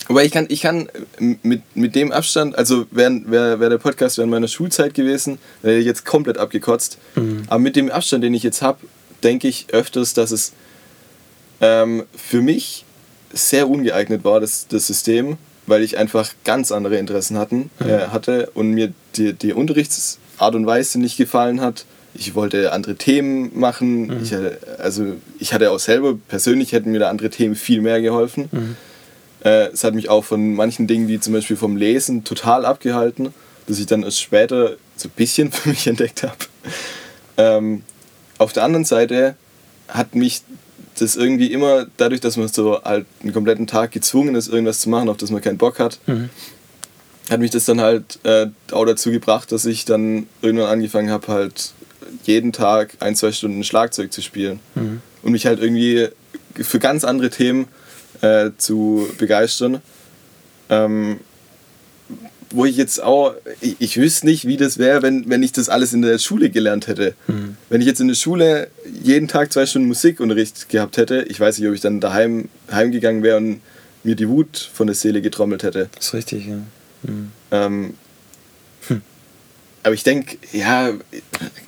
aber ich kann, ich kann mit, mit dem Abstand, also wäre wär, wär der Podcast während meiner Schulzeit gewesen, wäre ich jetzt komplett abgekotzt. Aber mit dem Abstand, den ich jetzt habe, denke ich öfters, dass es ähm, für mich sehr ungeeignet war, das, das System, weil ich einfach ganz andere Interessen hatten, äh, hatte und mir die, die Unterrichtsart und Weise nicht gefallen hat. Ich wollte andere Themen machen. Ich hatte, also ich hatte auch selber, persönlich hätten mir da andere Themen viel mehr geholfen. Äh, es hat mich auch von manchen Dingen, wie zum Beispiel vom Lesen, total abgehalten, dass ich dann erst später so ein bisschen [LAUGHS] für mich entdeckt habe. Ähm, auf der anderen Seite hat mich das irgendwie immer, dadurch, dass man so halt einen kompletten Tag gezwungen ist, irgendwas zu machen, auf das man keinen Bock hat, Mhm. hat mich das dann halt äh, auch dazu gebracht, dass ich dann irgendwann angefangen habe, halt jeden Tag ein, zwei Stunden Schlagzeug zu spielen. Mhm. Und mich halt irgendwie für ganz andere Themen äh, zu begeistern. Ähm, wo ich jetzt auch, ich, ich wüsste nicht, wie das wäre, wenn, wenn ich das alles in der Schule gelernt hätte. Mhm. Wenn ich jetzt in der Schule jeden Tag zwei Stunden Musikunterricht gehabt hätte, ich weiß nicht, ob ich dann daheim heimgegangen wäre und mir die Wut von der Seele getrommelt hätte. Das ist richtig, ja. Mhm. Ähm, Aber ich denke, ja,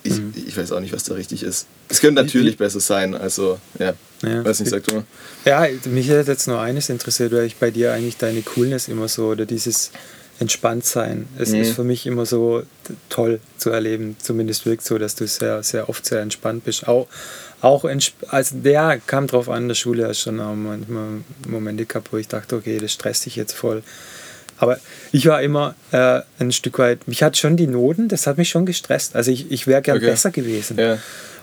ich, ich weiß auch nicht, was da richtig ist. Es könnte natürlich besser sein, also ja. Ja. Weiß nicht, sag du mal. Ja, mich hat jetzt nur eines interessiert, weil ich bei dir eigentlich deine Coolness immer so oder dieses Entspanntsein. Es Mhm. ist für mich immer so toll zu erleben. Zumindest wirkt so, dass du sehr, sehr oft sehr entspannt bist. Auch, auch also der kam drauf an, in der Schule hast schon auch manchmal Momente gehabt, wo ich dachte, okay, das stresst dich jetzt voll. Aber ich war immer äh, ein Stück weit, mich hat schon die Noten, das hat mich schon gestresst. Also ich, ich wäre gern Okay. besser gewesen. Ja.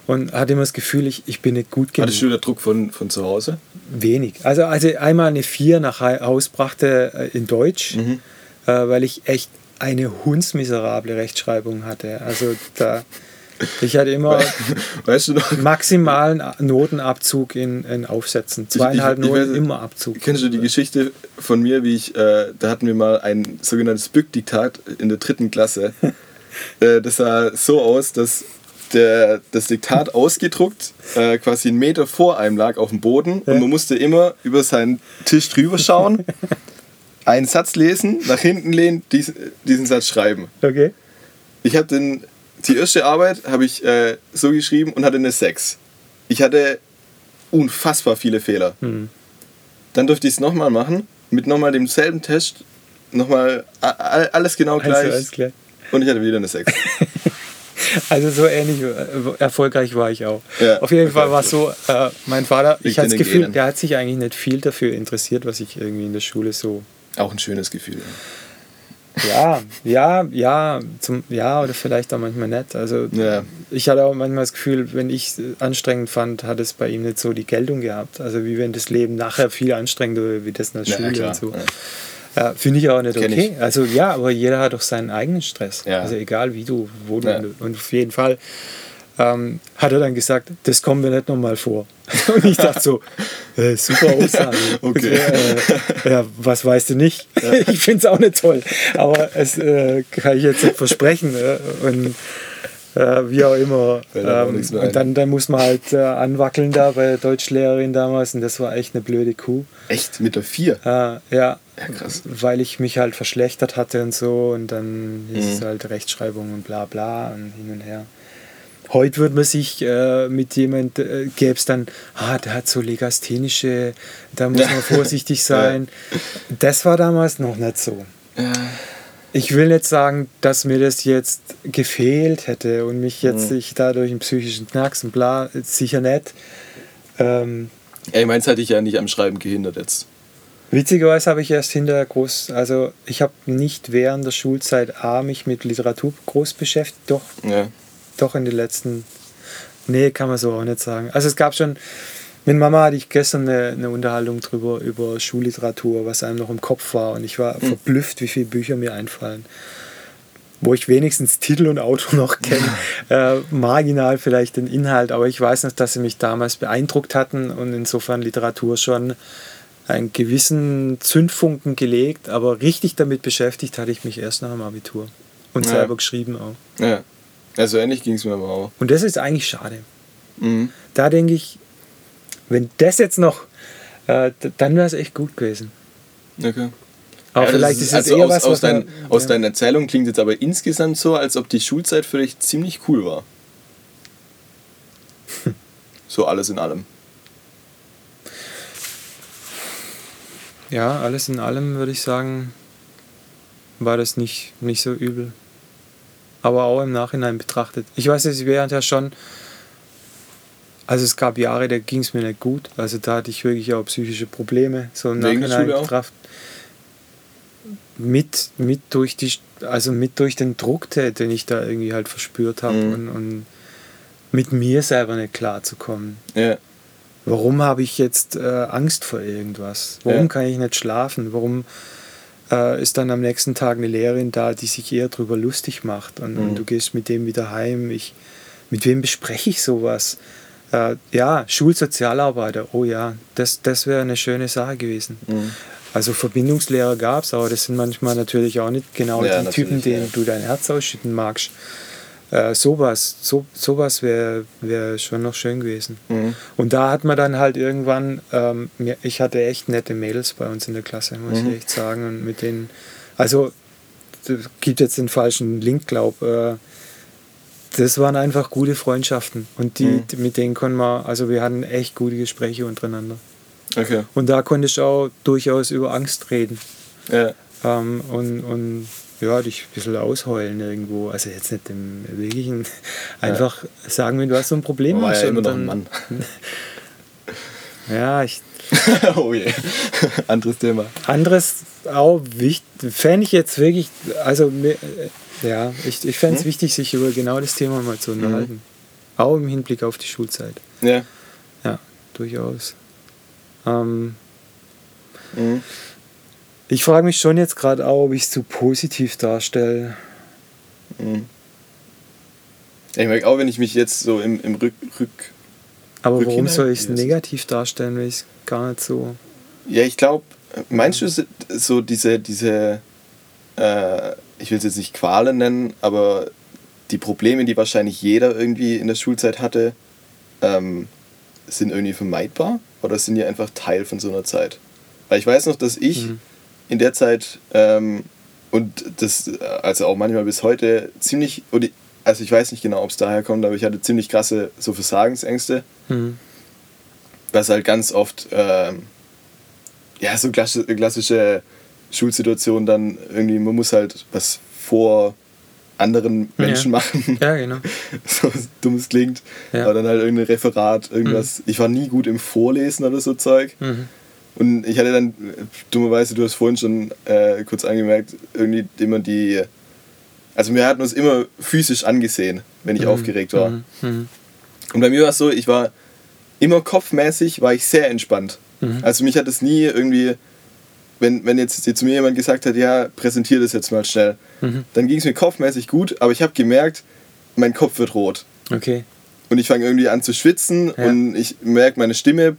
Und hatte immer das Gefühl, ich, ich bin nicht gut genug. Hattest du da Druck von, von zu Hause? Wenig. Also, also einmal eine 4 nach Haus brachte äh, in Deutsch, Mhm. äh, weil ich echt eine hundsmiserable Rechtschreibung hatte. Also da, ich hatte immer [LAUGHS] Weißt du noch? maximalen Notenabzug in, in Aufsätzen. Zweieinhalb ich- ich Noten weiß- immer Abzug. Kennst du die Geschichte von mir, wie ich, äh, da hatten wir mal ein sogenanntes Bück-Diktat in der dritten Klasse. [LAUGHS] äh, das sah so aus, dass der, das Diktat ausgedruckt äh, quasi einen Meter vor einem lag auf dem Boden und man musste immer über seinen Tisch drüber schauen, [LAUGHS] einen Satz lesen, nach hinten lehnen, dies, diesen Satz schreiben. Okay. Ich habe den die erste Arbeit habe ich äh, so geschrieben und hatte eine 6. Ich hatte unfassbar viele Fehler. Hm. Dann durfte ich es nochmal machen, mit nochmal demselben Test, nochmal alles genau gleich. Also, alles klar. Und ich hatte wieder eine 6. [LAUGHS] Also so ähnlich äh, erfolgreich war ich auch. Ja. Auf jeden Fall war es so, äh, mein Vater, ich hatte das Gefühl, der hat sich eigentlich nicht viel dafür interessiert, was ich irgendwie in der Schule so Auch ein schönes Gefühl. Ja, ja, ja, zum, ja, oder vielleicht auch manchmal nicht. Also Ja. ich hatte auch manchmal das Gefühl, wenn ich es anstrengend fand, hat es bei ihm nicht so die Geltung gehabt. Also wie wenn das Leben nachher viel anstrengender wäre, wie das in der Ja, Schule klar. und so. Ja. Ja, Finde ich auch nicht Kenn okay. Also ja, aber jeder hat doch seinen eigenen Stress. Ja. Also egal wie du, wo du. Ja. Und auf jeden Fall ähm, hat er dann gesagt, das kommt mir nicht nochmal vor. [LAUGHS] Und ich dachte so, äh, super Aussage. [LAUGHS] Okay. Äh, ja, was weißt du nicht? [LAUGHS] Ich finde es auch nicht toll. Aber es äh, kann ich jetzt nicht versprechen. Äh, und äh, wie auch immer. Ähm, und dann, dann muss man halt äh, anwackeln da bei der Deutschlehrerin damals. Und das war echt eine blöde Kuh. Echt? Mit der 4? Äh, ja, Ja, krass. weil ich mich halt verschlechtert hatte und so und dann ist es Mhm. halt Rechtschreibung und bla bla und hin und her. Heute würde man sich äh, mit jemand, äh, gäbe es dann, ah, der hat so legasthenische, da muss man [LAUGHS] vorsichtig sein. Das war damals noch nicht so. Ja. Ich will nicht sagen, dass mir das jetzt gefehlt hätte und mich jetzt Mhm. ich dadurch einen psychischen Knacks und bla, sicher nicht. Ähm, Ey, meins hatte ich ja nicht am Schreiben gehindert jetzt. Witzigerweise habe ich erst hinterher groß, also ich habe nicht während der Schulzeit A mich mit Literatur groß beschäftigt, doch, Ja. Doch in den letzten, nee, kann man so auch nicht sagen. Also es gab schon, mit Mama hatte ich gestern eine, eine Unterhaltung drüber, über Schulliteratur, was einem noch im Kopf war und ich war verblüfft, wie viele Bücher mir einfallen. Wo ich wenigstens Titel und Autor noch kenne, äh, marginal vielleicht den Inhalt, aber ich weiß noch, dass sie mich damals beeindruckt hatten und insofern Literatur schon einen gewissen Zündfunken gelegt, aber richtig damit beschäftigt hatte ich mich erst nach dem Abitur und Ja. selber geschrieben auch. Ja. Also ähnlich ging es mir aber auch. Und das ist eigentlich schade. Mhm. Da denke ich, wenn das jetzt noch, äh, dann wäre es echt gut gewesen. Okay. Aber Ja, vielleicht ist es also eher aus, was, aus, was man- dein, aus ja. deinen Erzählungen klingt jetzt aber insgesamt so, als ob die Schulzeit für dich ziemlich cool war. [LAUGHS] So alles in allem. Ja, alles in allem würde ich sagen, war das nicht, nicht so übel. Aber auch im Nachhinein betrachtet. Ich weiß, es während ja schon, also es gab Jahre, da ging es mir nicht gut. Also da hatte ich wirklich auch psychische Probleme. So im Wegen Nachhinein betrachtet. Mit, mit durch die, also mit durch den Druck, den ich da irgendwie halt verspürt habe Mhm. und, und mit mir selber nicht klarzukommen. Ja. Warum habe ich jetzt äh, Angst vor irgendwas? Warum Ja. kann ich nicht schlafen? Warum äh, ist dann am nächsten Tag eine Lehrerin da, die sich eher drüber lustig macht und, und Mhm. du gehst mit dem wieder heim? Ich, mit wem bespreche ich sowas? Äh, ja, Schulsozialarbeiter, oh ja, das, das wäre eine schöne Sache gewesen. Mhm. Also Verbindungslehrer gab es, aber das sind manchmal natürlich auch nicht genau Ja, die Typen, denen ja. du dein Herz ausschütten magst. Äh, sowas, so, sowas wäre wär schon noch schön gewesen. Mhm. Und da hat man dann halt irgendwann, ähm, ich hatte echt nette Mädels bei uns in der Klasse, muss Mhm. ich echt sagen. Und mit denen, also gibt jetzt den falschen Link, glaub. Äh, das waren einfach gute Freundschaften. Und die, Mhm. mit denen konnten wir, also wir hatten echt gute Gespräche untereinander. Okay. Und da konnte ich auch durchaus über Angst reden. Ja. Ähm, und, und ja, dich ein bisschen ausheulen irgendwo. Also jetzt nicht im wirklichen, einfach sagen, wenn du hast so ein Problem War hast. ja immer noch ein Mann. [LAUGHS] Ja, ich, [LAUGHS] oh je. [LAUGHS] Anderes Thema. anderes auch wichtig, fände ich jetzt wirklich, also äh, ja, ich, ich fände es Hm? wichtig, sich über genau das Thema mal zu unterhalten. Auch im Hinblick auf die Schulzeit. Ja. Ja, durchaus. Ähm, Mhm. Ich frage mich schon jetzt gerade auch, ob ich es zu positiv darstelle. Mhm. Ich merke auch, wenn ich mich jetzt so im, im Rück, Rück. Aber warum Rückhinein? soll ich es negativ darstellen, wenn ich es gar nicht so. Ja, ich glaube, meinst du so- so diese, diese äh, ich will es jetzt nicht Qualen nennen, aber die Probleme, die wahrscheinlich jeder irgendwie in der Schulzeit hatte, ähm, sind irgendwie vermeidbar oder sind die einfach Teil von so einer Zeit? Weil ich weiß noch, dass ich Mhm. In der Zeit ähm, und das äh, also auch manchmal bis heute ziemlich, oder, also ich weiß nicht genau, ob es daher kommt, aber ich hatte ziemlich krasse so Versagensängste Hm. was halt ganz oft ähm, ja so klassische, klassische Schulsituation dann irgendwie man muss halt was vor anderen Menschen ja. machen. Ja, genau. [LAUGHS] so dumm es klingt. Ja. Aber dann halt irgendein Referat, irgendwas. Ich war nie gut im Vorlesen oder so Zeug. Mhm. Und ich hatte dann, dummerweise, du hast vorhin schon äh, kurz angemerkt, irgendwie immer die. Also wir hatten uns immer physisch angesehen, wenn ich Mhm. aufgeregt war. Mhm. Mhm. Und bei mir war es so, ich war immer kopfmäßig, war ich sehr entspannt. Mhm. Also mich hat es nie irgendwie, wenn, wenn jetzt zu mir jemand gesagt hat, ja, präsentier das jetzt mal schnell, Mhm. dann ging es mir kopfmäßig gut, aber ich habe gemerkt, mein Kopf wird rot. Okay. Und ich fange irgendwie an zu schwitzen Ja. und ich merke, meine Stimme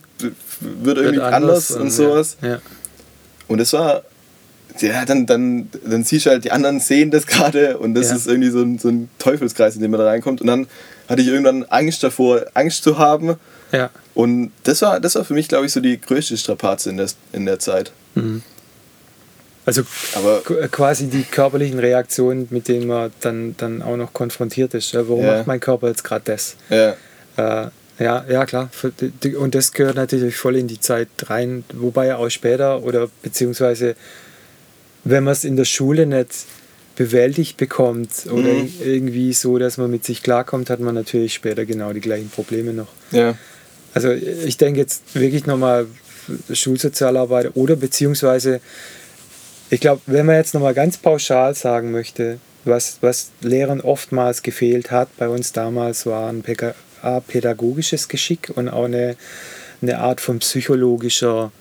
wird irgendwie Wird anders, und sowas. Ja. ja. Und das war, ja, dann, dann, dann siehst du halt, die anderen sehen das gerade und das ist irgendwie so ein, so ein Teufelskreis, in den man da reinkommt. Und dann hatte ich irgendwann Angst davor, Angst zu haben. Und das war, das war für mich, glaube ich, so die größte Strapaze in der, in der Zeit. Mhm. Also Aber qu- quasi die körperlichen Reaktionen, mit denen man dann, dann auch noch konfrontiert ist. Warum Ja. macht mein Körper jetzt gerade das? ja, Äh, ja, ja, klar. Und das gehört natürlich voll in die Zeit rein, wobei auch später oder beziehungsweise wenn man es in der Schule nicht bewältigt bekommt oder Mhm. irgendwie so, dass man mit sich klarkommt, hat man natürlich später genau die gleichen Probleme noch. ja, Also ich denke jetzt wirklich nochmal Schulsozialarbeit oder beziehungsweise, ich glaube, wenn man jetzt nochmal ganz pauschal sagen möchte, was, was Lehrern oftmals gefehlt hat, bei uns damals war ein pädagogisches Geschick und auch eine, eine Art von psychologischer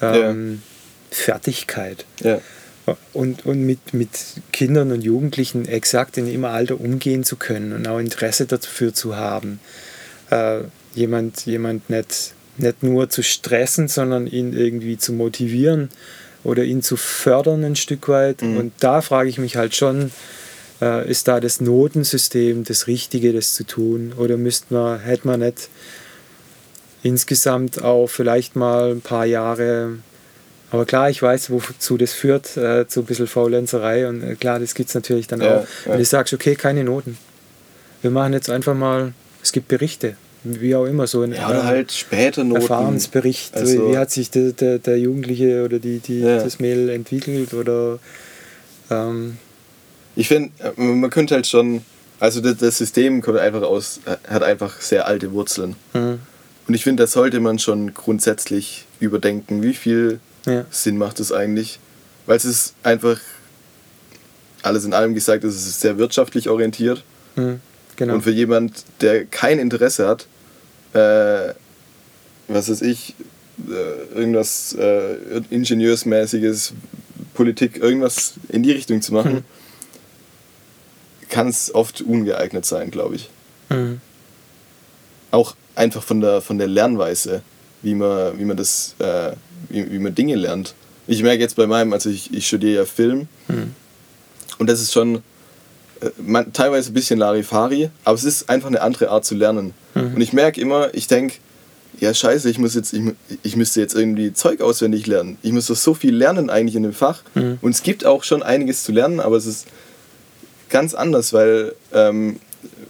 ähm, Fertigkeit. ja, Und, und mit, mit Kindern und Jugendlichen exakt in ihrem Alter umgehen zu können und auch Interesse dafür zu haben. Äh, jemand, jemand nicht, nicht nur zu stressen, sondern ihn irgendwie zu motivieren oder ihn zu fördern ein Stück weit. Mhm. Und da frage ich mich halt schon, äh, ist da das Notensystem das Richtige, das zu tun? Oder müsste man, hätte man nicht insgesamt auch vielleicht mal ein paar Jahre aber klar, ich weiß, wozu das führt, äh, zu ein bisschen Faulenzerei. Und äh, klar, das gibt es natürlich dann Ja, auch. ja. Wenn du sagst, okay, keine Noten. Wir machen jetzt einfach mal, es gibt Berichte, wie auch immer, so ein ja, oder halt später Noten. Erfahrensbericht. Also- wie, hat sich der, der, der Jugendliche oder die, die, Ja. das Mädel entwickelt oder ähm, Ich finde, man könnte halt schon, also das, das System kommt einfach aus, hat einfach sehr alte Wurzeln. hm, Und ich finde, das sollte man schon grundsätzlich überdenken, wie viel ja, Sinn macht es eigentlich. Weil es ist einfach, alles in allem gesagt, es ist sehr wirtschaftlich orientiert. hm, genau. Und für jemand, der kein Interesse hat, äh, was weiß ich, äh, irgendwas äh, Ingenieursmäßiges, Politik, irgendwas in die Richtung zu machen, Hm. kann es oft ungeeignet sein, glaube ich. Hm, Auch einfach von der, von der Lernweise, wie man, wie man das, äh, wie, wie man Dinge lernt. Ich merke jetzt bei meinem, also ich, ich studiere ja Film hm, und das ist schon äh, man, teilweise ein bisschen Larifari, aber es ist einfach eine andere Art zu lernen. Mhm. Und ich merke immer, ich denke, ja scheiße, ich muss jetzt, ich, ich müsste jetzt irgendwie Zeug auswendig lernen. Ich muss doch so viel lernen eigentlich in dem Fach. Mhm. Und es gibt auch schon einiges zu lernen, aber es ist ganz anders, weil ähm,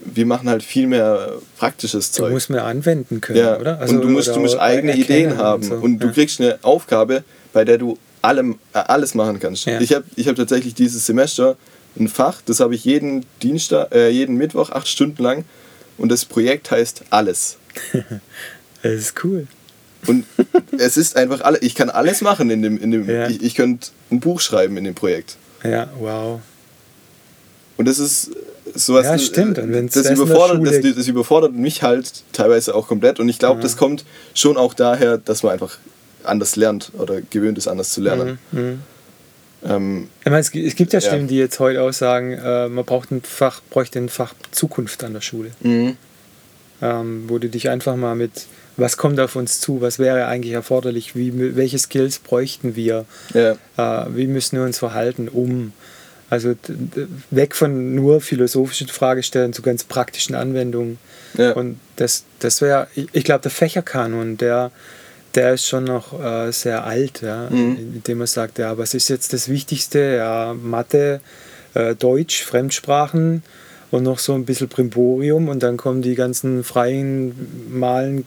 wir machen halt viel mehr praktisches du Zeug. musst mehr anwenden können, ja. oder? und du musst, oder du musst eigene Ideen haben. so. Und du ja. kriegst eine Aufgabe, bei der du allem, äh, alles machen kannst. Ja. Ich habe ich hab tatsächlich dieses Semester ein Fach, das habe ich jeden Dienstag, äh, jeden Mittwoch acht Stunden lang. Und das Projekt heißt Alles. [LAUGHS] Das ist cool. Und es ist einfach alle, ich kann alles machen in dem, in dem Ja. ich, ich könnte ein Buch schreiben in dem Projekt. Ja, wow. Und das ist sowas. Ja, stimmt. Und wenn's das, überfordert, das, das überfordert mich halt teilweise auch komplett. Und ich glaube, Ja. das kommt schon auch daher, dass man einfach anders lernt oder gewöhnt ist, anders zu lernen. Mhm. Mhm. Ähm, Ich meine, es, gi- es gibt ja Ja. Stimmen, die jetzt heute auch sagen, äh, man braucht ein Fach, bräuchte ein Fach Zukunft an der Schule. mhm. Ähm, wo du dich einfach mal mit, was kommt auf uns zu, was wäre eigentlich erforderlich, wie, welche Skills bräuchten wir, ja, äh, wie müssen wir uns verhalten, um. Also weg von nur philosophischen Fragestellen zu ganz praktischen Anwendungen. ja. Und das, das wäre, ich, ich glaube, der Fächerkanon, der, der ist schon noch äh, sehr alt, ja, Mhm. indem man sagt, ja, was ist jetzt das Wichtigste? Ja, Mathe, äh, Deutsch, Fremdsprachen und noch so ein bisschen Primborium und dann kommen die ganzen freien Malen,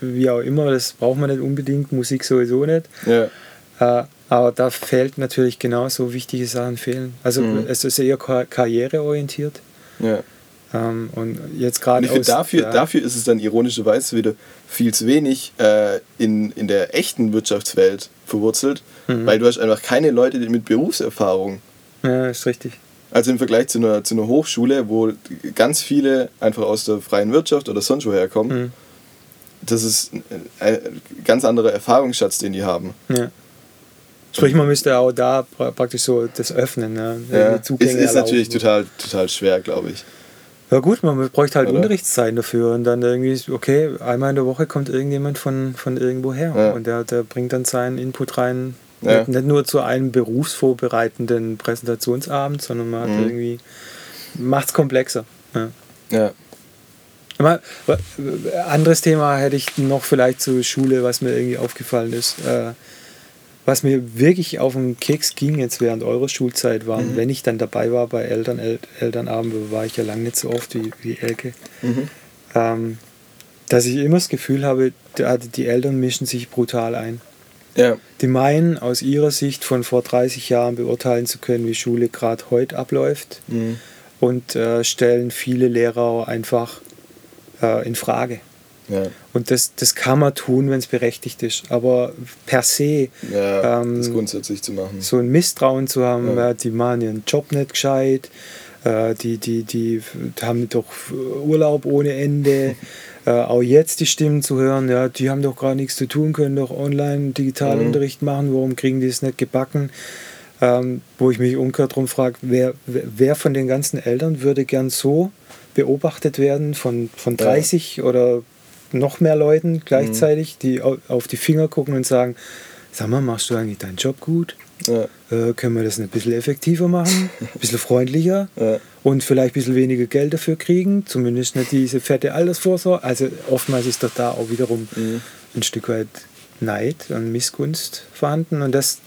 wie auch immer, das braucht man nicht unbedingt, Musik sowieso nicht. ja. Äh, Aber da fehlt natürlich genauso wichtige Sachen fehlen. Also Mhm. es ist eher kar karriereorientiert. Ja. Ähm, und jetzt gerade ich finde, dafür, ja. dafür ist es dann ironischerweise wieder viel zu wenig äh, in, in der echten Wirtschaftswelt verwurzelt, Mhm. weil du hast einfach keine Leute mit Berufserfahrung. Ja, ist richtig. Also im Vergleich zu einer, zu einer Hochschule, wo ganz viele einfach aus der freien Wirtschaft oder sonst woher kommen, Mhm. das ist ein, ganz anderer Erfahrungsschatz, den die haben. Ja. Sprich, man müsste auch da pra praktisch so das öffnen. Ne? Ja. Zugänge ist natürlich total, total schwer, glaube ich. Ja gut, man bräuchte halt Oder? Unterrichtszeiten dafür und dann irgendwie, okay, einmal in der Woche kommt irgendjemand von, von irgendwo her Ja. und der, der bringt dann seinen Input rein. Ja. Nicht, nur zu einem berufsvorbereitenden Präsentationsabend, sondern man hat Mhm. irgendwie, macht es komplexer. Ja. Ja. Aber, wa- anderes Thema hätte ich noch vielleicht zur Schule, was mir irgendwie aufgefallen ist. Äh, was mir wirklich auf den Keks ging jetzt während eurer Schulzeit war, Mhm. wenn ich dann dabei war bei Eltern, El Elternabend, war ich ja lange nicht so oft wie, wie Elke, Mhm. ähm, dass ich immer das Gefühl habe, die Eltern mischen sich brutal ein. Ja. Die meinen, aus ihrer Sicht von vor 30 Jahren beurteilen zu können, wie Schule gerade heute abläuft Mhm. und äh, stellen viele Lehrer einfach äh, in Frage. Ja. Und das, das kann man tun, wenn es berechtigt ist. Aber per se Ja, Ähm, das grundsätzlich zu machen. so ein Misstrauen zu haben, Ja. ja. die machen ihren Job nicht gescheit, äh, die, die, die haben doch Urlaub ohne Ende. [LAUGHS] äh, auch jetzt die Stimmen zu hören, ja, die haben doch gar nichts zu tun, können doch online Digitalunterricht machen, warum kriegen die es nicht gebacken? Ähm, wo ich mich umgekehrt darum frage, wer, wer von den ganzen Eltern würde gern so beobachtet werden von, von Ja. 30 oder noch mehr Leuten gleichzeitig, die au- auf die Finger gucken und sagen, sag mal, machst du eigentlich deinen Job gut? Ja. Äh, können wir das ein bisschen effektiver machen, [LAUGHS] ein bisschen freundlicher Ja. und vielleicht ein bisschen weniger Geld dafür kriegen, zumindest nicht diese fette Altersvorsorge. Also oftmals ist doch da auch wiederum Mhm. ein Stück weit Neid und Missgunst vorhanden und das,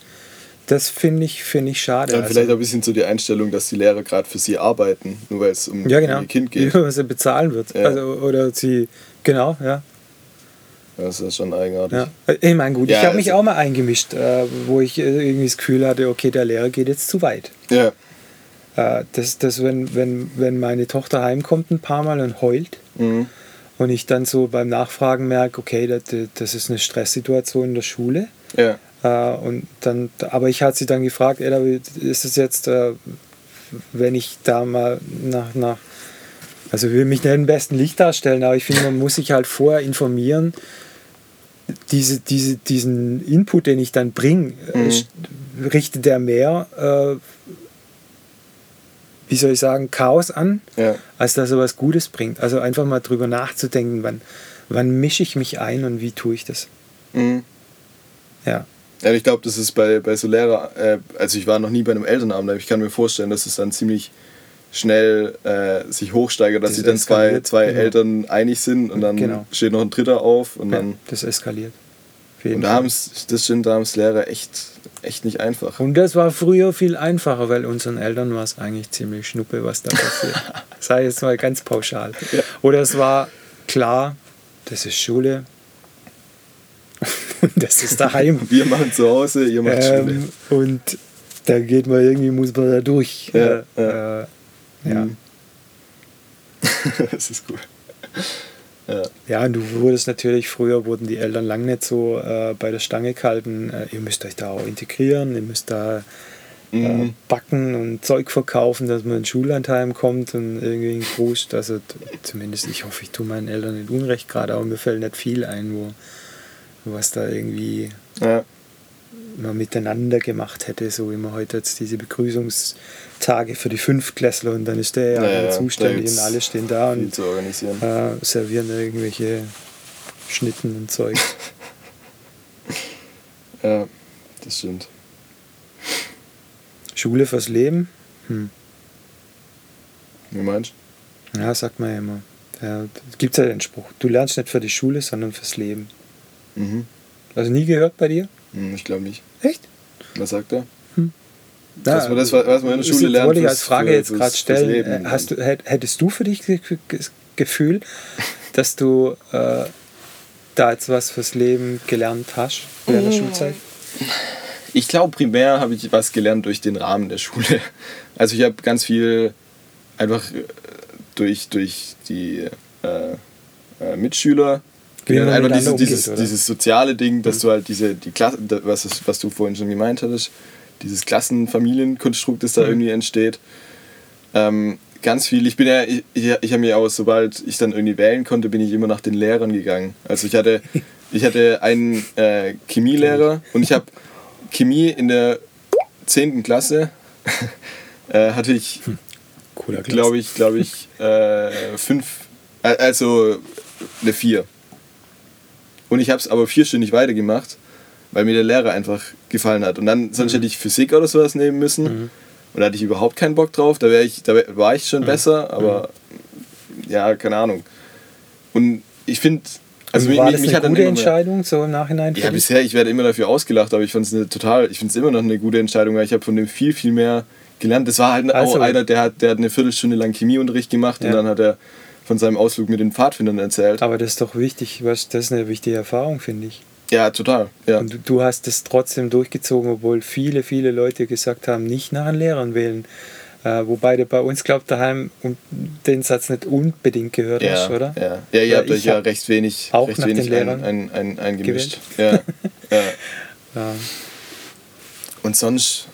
das finde ich, finde ich schade. Dann Also- vielleicht auch ein bisschen so die Einstellung, dass die Lehrer gerade für sie arbeiten, nur weil es um, ja, genau. um ihr Kind geht. [LAUGHS] Wie man sie bezahlen wird. Ja. Also, oder sie, genau, ja. Das ist schon eigenartig. ja. Ich meine, gut, Ja, ich habe mich also- auch mal eingemischt, äh, wo ich äh, irgendwie das Gefühl hatte, okay, der Lehrer geht jetzt zu weit. Ja. Äh, dass, dass wenn, wenn, wenn meine Tochter heimkommt ein paar Mal und heult Mhm. und ich dann so beim Nachfragen merke, okay, das, das ist eine Stresssituation in der Schule. Ja. Äh, und dann, aber ich hatte sie dann gefragt, ist es jetzt, äh, wenn ich da mal nach, nach also ich will mich nicht im besten Licht darstellen, aber ich finde, man muss sich halt vorher informieren, diese, diese, diesen Input, den ich dann bringe, Mhm. äh, richtet der mehr, äh, wie soll ich sagen, Chaos an, Ja. als dass er was Gutes bringt. Also einfach mal drüber nachzudenken, wann, wann mische ich mich ein und wie tue ich das. Mhm. Ja. Ja, ich glaube, das ist bei, bei so Lehrer, äh, also ich war noch nie bei einem Elternabend, aber ich kann mir vorstellen, dass es dann ziemlich schnell äh, sich hochsteigert, dass Das sich dann zwei, zwei genau. Eltern einig sind und dann Genau. steht noch ein Dritter auf und ja dann das eskaliert. Und da haben's, das stimmt, da haben es Lehrer echt, echt nicht einfach. Und das war früher viel einfacher, weil unseren Eltern war es eigentlich ziemlich schnuppe, was da passiert. [LAUGHS] Sei jetzt mal ganz pauschal. Oder es war klar, das ist Schule [LAUGHS] und das ist daheim. [LAUGHS] Wir machen zu Hause, ihr macht Schule. ähm, und da geht man irgendwie, muss man da durch. Ja, Äh, äh, ja. Mhm. [LAUGHS] das ist cool. Ja. Ja, und du wurdest natürlich, früher wurden die Eltern lang nicht so äh, bei der Stange gehalten, äh, ihr müsst euch da auch integrieren, ihr müsst da äh, Mhm. backen und Zeug verkaufen, dass man in Schullandheim kommt und irgendwie einen Gruß. Also zumindest, ich hoffe, ich tue meinen Eltern nicht Unrecht gerade, aber mir fällt nicht viel ein, wo was da irgendwie Ja. Man miteinander gemacht hätte, so wie man heute jetzt diese Begrüßungstage für die Fünftklässler und dann ist der ja, Ja, ja, dann da zuständig und alle stehen da und äh, servieren irgendwelche Schnitten und Zeug. [LAUGHS] Ja, das stimmt. Schule fürs Leben? Hm. Wie meinst Ja, sagt man ja immer. Ja, Gibt es ja den Spruch. Du lernst nicht für die Schule, sondern fürs Leben. du? Mhm. Also nie gehört bei dir? Hm, Ich glaube nicht. Echt? Was sagt er? Ja, Was man das- was man in der das Schule lernt wollte ich fürs- als Frage für- jetzt gerade stellen. Leben Äh, Hast du, hätt- hättest du für dich das Ge- Ge- Gefühl, [LAUGHS] dass du äh, da jetzt was fürs Leben gelernt hast während der Oh. Schulzeit? Ich glaube, primär habe ich was gelernt durch den Rahmen der Schule. [LAUGHS] Also ich habe ganz viel einfach äh, durch, durch die äh, äh, Mitschüler Man einfach dieses, umgeht, dieses, soziale Ding, dass du halt diese, die Klasse, was, was du vorhin schon gemeint hattest, dieses Klassenfamilienkonstrukt, das da Mhm. irgendwie entsteht. Ähm, ganz viel, ich bin ja, ich, ich, habe mir auch, sobald ich dann irgendwie wählen konnte, bin ich immer nach den Lehrern gegangen. Also ich hatte, [LAUGHS] ich hatte einen äh, Chemielehrer und ich habe Chemie in der 10. Klasse [LAUGHS] äh, hatte ich Cooler glaube ich, glaube ich, äh, fünf, äh, also eine vier. Und ich habe es aber vierstündig weitergemacht, weil mir der Lehrer einfach gefallen hat. Und dann, sonst hätte ich Physik oder sowas nehmen müssen. Und da hatte ich überhaupt keinen Bock drauf. Da, ich, da war ich schon besser, aber ja, keine Ahnung. Und ich finde, also war mich, das mich eine gute Entscheidung so im Nachhinein? ja, bisher, ich werde immer dafür ausgelacht, aber ich fand es total, ich finde es immer noch eine gute Entscheidung, weil ich habe von dem viel, viel mehr gelernt. Das war halt Also- auch einer, der hat, der hat eine Viertelstunde lang Chemieunterricht gemacht und Ja. dann hat er von seinem Ausflug mit den Pfadfindern erzählt. Aber das ist doch wichtig, was, das ist eine wichtige Erfahrung, finde ich. Ja, total. Ja. Und du, du hast es trotzdem durchgezogen, obwohl viele, viele Leute gesagt haben, nicht nach den Lehrern wählen. Äh, wobei du bei uns, glaubt daheim den Satz nicht unbedingt gehört ja, hast, oder? Ja, ja ihr habt euch ja recht wenig, auch recht nach wenig den Lehrern ein, ein, ein, eingemischt. Ja, ja. [LAUGHS] Ja. Und sonst,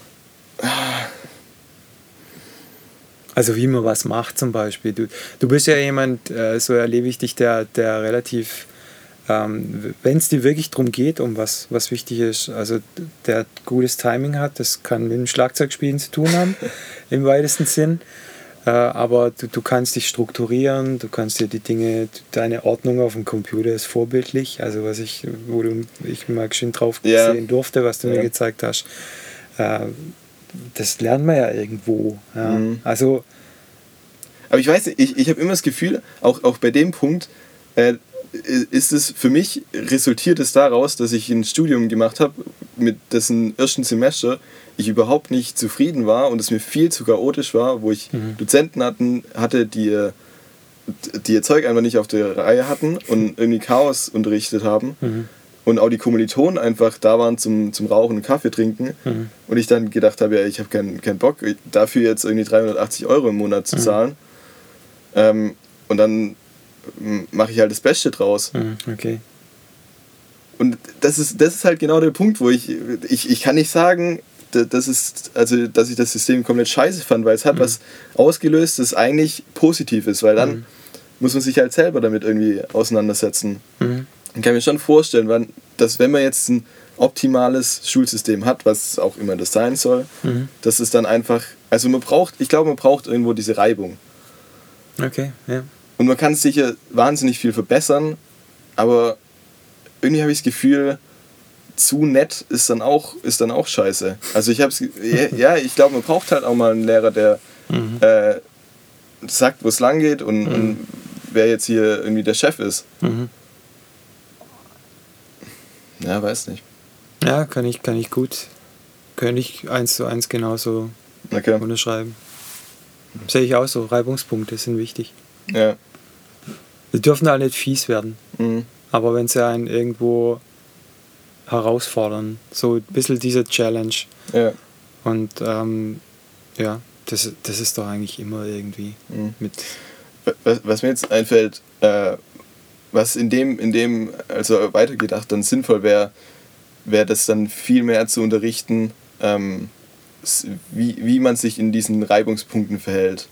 Also wie man was macht zum Beispiel. Du, du bist ja jemand, äh, so erlebe ich dich, der, der relativ, ähm, wenn es dir wirklich darum geht, um was, was wichtig ist, also der gutes Timing hat, das kann mit dem Schlagzeugspielen zu tun haben, [LAUGHS] im weitesten Sinn. Äh, aber du, du kannst dich strukturieren, du kannst dir die Dinge, deine Ordnung auf dem Computer ist vorbildlich, also was ich, wo du, ich mal schön drauf Ja. sehen durfte, was du Ja. mir gezeigt hast. Äh, das lernt man ja irgendwo. Ja. Mhm. Also Aber ich weiß nicht, ich, ich habe immer das Gefühl, auch, auch bei dem Punkt, äh, ist es für mich, resultiert es daraus, dass ich ein Studium gemacht habe, mit dessen ersten Semester ich überhaupt nicht zufrieden war und es mir viel zu chaotisch war, wo ich Dozenten hatten, hatte, die, die ihr Zeug einfach nicht auf der Reihe hatten und irgendwie Chaos unterrichtet haben. Und auch die Kommilitonen einfach da waren zum, zum Rauchen und Kaffee trinken. Und ich dann gedacht habe, ja, ich habe keinen keinen Bock, dafür jetzt irgendwie 380 Euro im Monat zu zahlen. Ähm, und dann mache ich halt das Beste draus. Mhm, Okay. Und das ist, das ist halt genau der Punkt, wo ich, ich, ich kann nicht sagen, da- das ist, also, dass ich das System komplett scheiße fand, weil es hat was ausgelöst, das eigentlich positiv ist, weil dann muss man sich halt selber damit irgendwie auseinandersetzen. Mhm. Ich kann mir schon vorstellen, wann, dass wenn man jetzt ein optimales Schulsystem hat, was auch immer das sein soll, Mhm. dass es dann einfach, also man braucht, ich glaube, man braucht irgendwo diese Reibung. Okay, ja. Und man kann sicher wahnsinnig viel verbessern, aber irgendwie habe ich das Gefühl, zu nett ist dann auch, ist dann auch scheiße. Also ich habe es, [LAUGHS] ja, ich glaube, man braucht halt auch mal einen Lehrer, der äh, sagt, wo es lang geht und, und wer jetzt hier irgendwie der Chef ist. Mhm. Ja, weiß nicht. Ja, kann ich, kann ich gut, könnte ich eins zu eins genauso Okay. unterschreiben. Sehe ich auch so, Reibungspunkte sind wichtig. Ja. Die dürfen halt nicht fies werden, Mhm. aber wenn sie einen irgendwo herausfordern, so ein bisschen diese Challenge. Ja. Und ähm, ja, das, das ist doch eigentlich immer irgendwie Mhm. mit. Was, was mir jetzt einfällt, äh, was in dem, in dem, also weitergedacht, dann sinnvoll wäre, wäre das dann viel mehr zu unterrichten, ähm, wie, wie man sich in diesen Reibungspunkten verhält.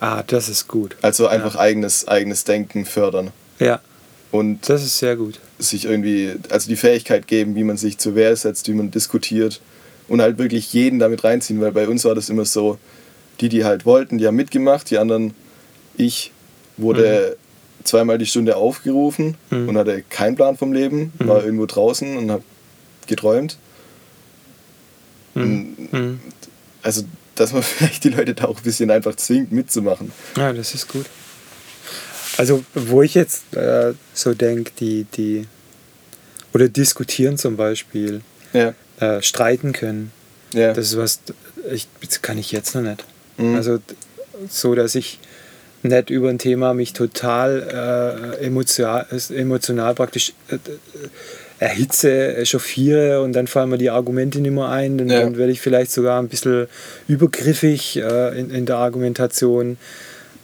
Ah, das ist gut. Also einfach eigenes, eigenes Denken fördern Ja, und das ist sehr gut. sich irgendwie, also die Fähigkeit geben, wie man sich zur Wehr setzt, wie man diskutiert und halt wirklich jeden damit reinziehen, weil bei uns war das immer so, die, die halt wollten, die haben mitgemacht, die anderen, ich wurde zweimal die Stunde aufgerufen Mhm. und hatte keinen Plan vom Leben, war irgendwo draußen und habe geträumt. Mhm. Mhm. Also, dass man [LAUGHS] vielleicht die Leute da auch ein bisschen einfach zwingt, mitzumachen. Ja, das ist gut. Also, wo ich jetzt äh, so denke, die, die, oder diskutieren zum Beispiel, Ja, äh, streiten können, ja. das ist was, ich, das kann ich jetzt noch nicht. Mhm. Also, so, dass ich nicht über ein Thema mich total äh, emotional, emotional praktisch äh, äh, erhitze, echauffiere und dann fallen mir die Argumente nicht mehr ein. Dann, Ja. dann werde ich vielleicht sogar ein bisschen übergriffig äh, in, in der Argumentation.